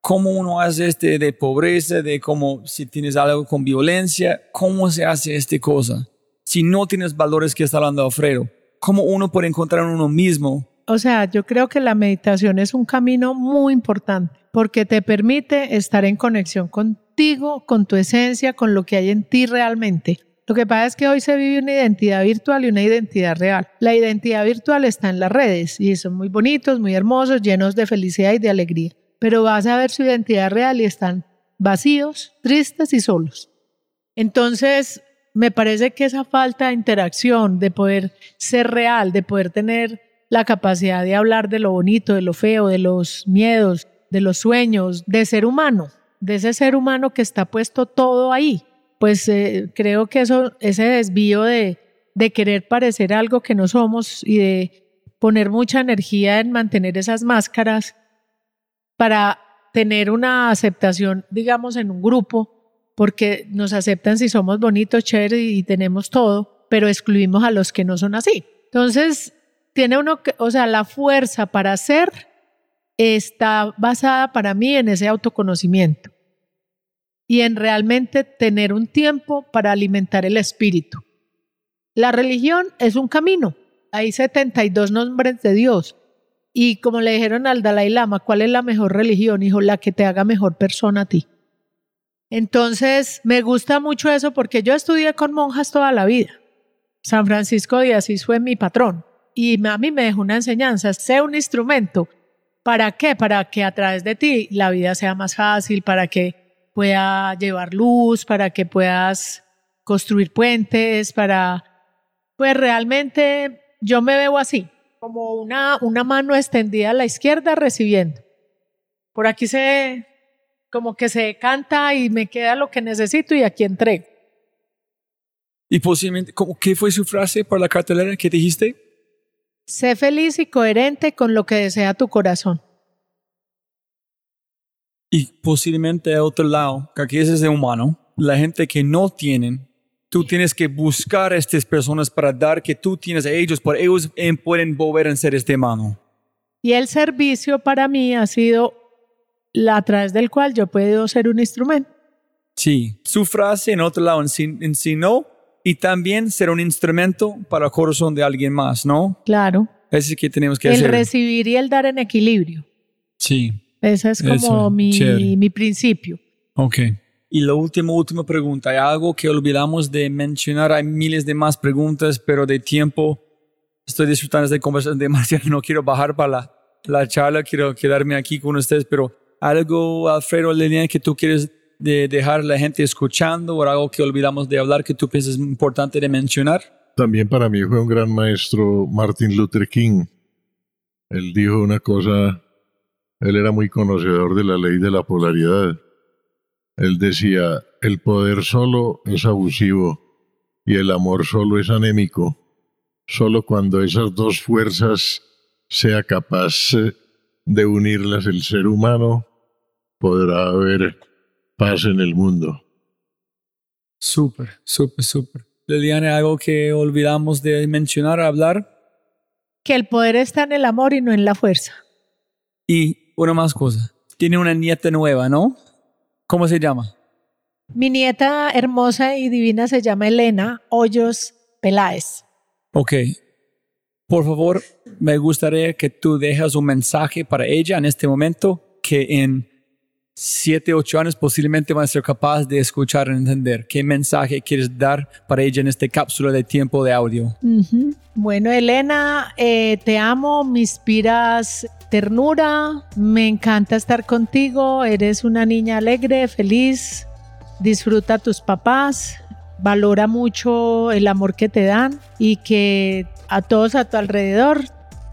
¿Cómo uno hace este de pobreza, de cómo si tienes algo con violencia, cómo se hace esta cosa? Si no tienes valores que está hablando Alfredo, ¿cómo uno puede encontrar uno mismo? O sea, yo creo que la meditación es un camino muy importante porque te permite estar en conexión contigo, con tu esencia, con lo que hay en ti realmente. Lo que pasa es que hoy se vive una identidad virtual y una identidad real. La identidad virtual está en las redes y son muy bonitos, muy hermosos, llenos de felicidad y de alegría. Pero vas a ver su identidad real y están vacíos, tristes y solos. Entonces, me parece que esa falta de interacción, de poder ser real, de poder tener la capacidad de hablar de lo bonito, de lo feo, de los miedos, de los sueños, de ser humano, de ese ser humano que está puesto todo ahí, pues eh, creo que eso, ese desvío de, querer parecer algo que no somos y de poner mucha energía en mantener esas máscaras para tener una aceptación, digamos, en un grupo, porque nos aceptan si somos bonitos, chéveres y tenemos todo, pero excluimos a los que no son así. Entonces, tiene uno que, o sea, la fuerza para ser está basada para mí en ese autoconocimiento y en realmente tener un tiempo para alimentar el espíritu. La religión es un camino. Hay 72 nombres de Dios. Y como le dijeron al Dalai Lama, ¿cuál es la mejor religión? Hijo, la que te haga mejor persona a ti. Entonces, me gusta mucho eso porque yo estudié con monjas toda la vida. San Francisco de Asís fue mi patrón y a mí me dejó una enseñanza, sé un instrumento. ¿Para qué? Para que a través de ti la vida sea más fácil, para que pueda llevar luz, para que puedas construir puentes, para... Pues realmente yo me veo así, como una, una mano extendida a la izquierda recibiendo. Por aquí se, como que se canta y me queda lo que necesito y aquí entrego. Y posiblemente, ¿qué fue su frase para la cartelera que dijiste? Sé feliz y coherente con lo que desea tu corazón. Y posiblemente a otro lado, que aquí es ese humano, la gente que no tienen, tú tienes que buscar a estas personas para dar que tú tienes a ellos, para ellos pueden volver a ser este mano. Y el servicio para mí ha sido la a través del cual yo puedo ser un instrumento. Sí, su frase en otro lado, en sí no, y también ser un instrumento para el corazón de alguien más, ¿no? Claro. Eso es que tenemos que el hacer. El recibir y el dar en equilibrio. Sí. Ese es como mi, mi principio. Ok. Y la última, última pregunta. Hay algo que olvidamos de mencionar. Hay miles de más preguntas, pero de tiempo estoy disfrutando de esta conversación <laughs> demasiado. No quiero bajar para la, la charla, quiero quedarme aquí con ustedes, pero algo, Alfredo, Lilian, que tú quieres de dejar a la gente escuchando o algo que olvidamos de hablar que tú piensas importante de mencionar? También para mí fue un gran maestro Martin Luther King. Él dijo una cosa, él era muy conocedor de la ley de la polaridad. Él decía, el poder solo es abusivo y el amor solo es anémico. Solo cuando esas dos fuerzas sea capaz de unirlas el ser humano, podrá haber paz en el mundo. Súper, súper, súper. Liliana, ¿algo que olvidamos de mencionar, hablar? Que el poder está en el amor y no en la fuerza. Y una más cosa. Tiene una nieta nueva, ¿no? ¿Cómo se llama? Mi nieta hermosa y divina se llama Elena Hoyos Peláez. Ok. Por favor, me gustaría que tú dejas un mensaje para ella en este momento que en siete, ocho años posiblemente van a ser capaz de escuchar y entender. ¿Qué mensaje quieres dar para ella en esta cápsula de tiempo de audio? Bueno, Elena, eh, te amo, me inspiras ternura, me encanta estar contigo, eres una niña alegre, feliz, disfruta a tus papás, valora mucho el amor que te dan y que a todos a tu alrededor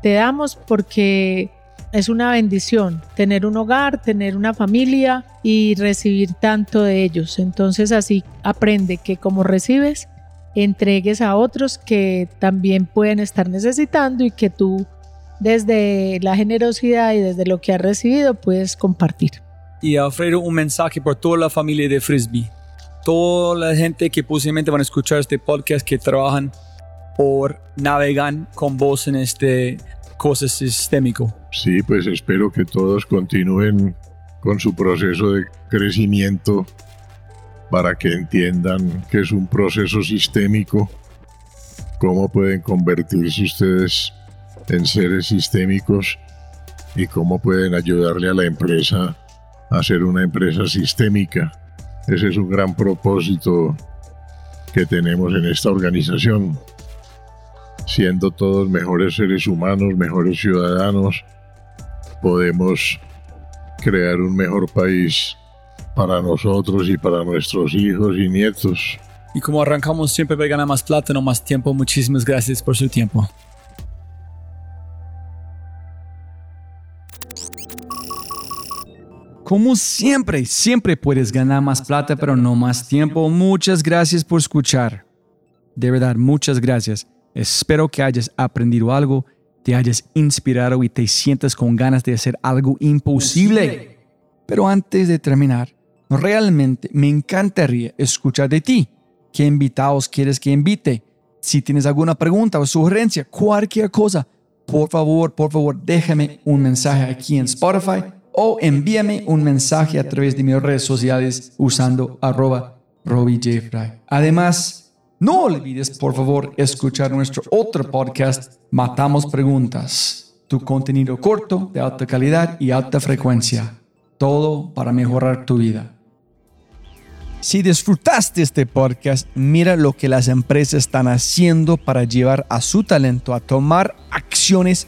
te damos porque es una bendición tener un hogar, tener una familia y recibir tanto de ellos. Entonces así aprende que como recibes, entregues a otros que también pueden estar necesitando y que tú desde la generosidad y desde lo que has recibido puedes compartir. Y Alfredo, un mensaje por toda la familia de Frisbee. Toda la gente que posiblemente van a escuchar este podcast que trabajan o navegan con vos en este cosa sistémico. Sí, pues espero que todos continúen con su proceso de crecimiento para que entiendan que es un proceso sistémico, cómo pueden convertirse ustedes en seres sistémicos y cómo pueden ayudarle a la empresa a ser una empresa sistémica. Ese es un gran propósito que tenemos en esta organización siendo todos mejores seres humanos, mejores ciudadanos, podemos crear un mejor país para nosotros y para nuestros hijos y nietos. Y como arrancamos siempre ganar más plata, no más tiempo, muchísimas gracias por su tiempo. Como siempre, siempre puedes ganar más plata, pero no más tiempo. Muchas gracias por escuchar. De verdad, muchas gracias. Espero que hayas aprendido algo, te hayas inspirado y te sientas con ganas de hacer algo imposible. Pero antes de terminar, realmente me encantaría escuchar de ti. ¿Qué invitados quieres que invite? Si tienes alguna pregunta o sugerencia, cualquier cosa, por favor, por favor, déjame un mensaje aquí en Spotify o envíame un mensaje a través de mis redes sociales usando arroba Además, no olvides, por favor, escuchar nuestro otro podcast, Matamos Preguntas, tu contenido corto, de alta calidad y alta frecuencia. Todo para mejorar tu vida. Si disfrutaste este podcast, mira lo que las empresas están haciendo para llevar a su talento a tomar acciones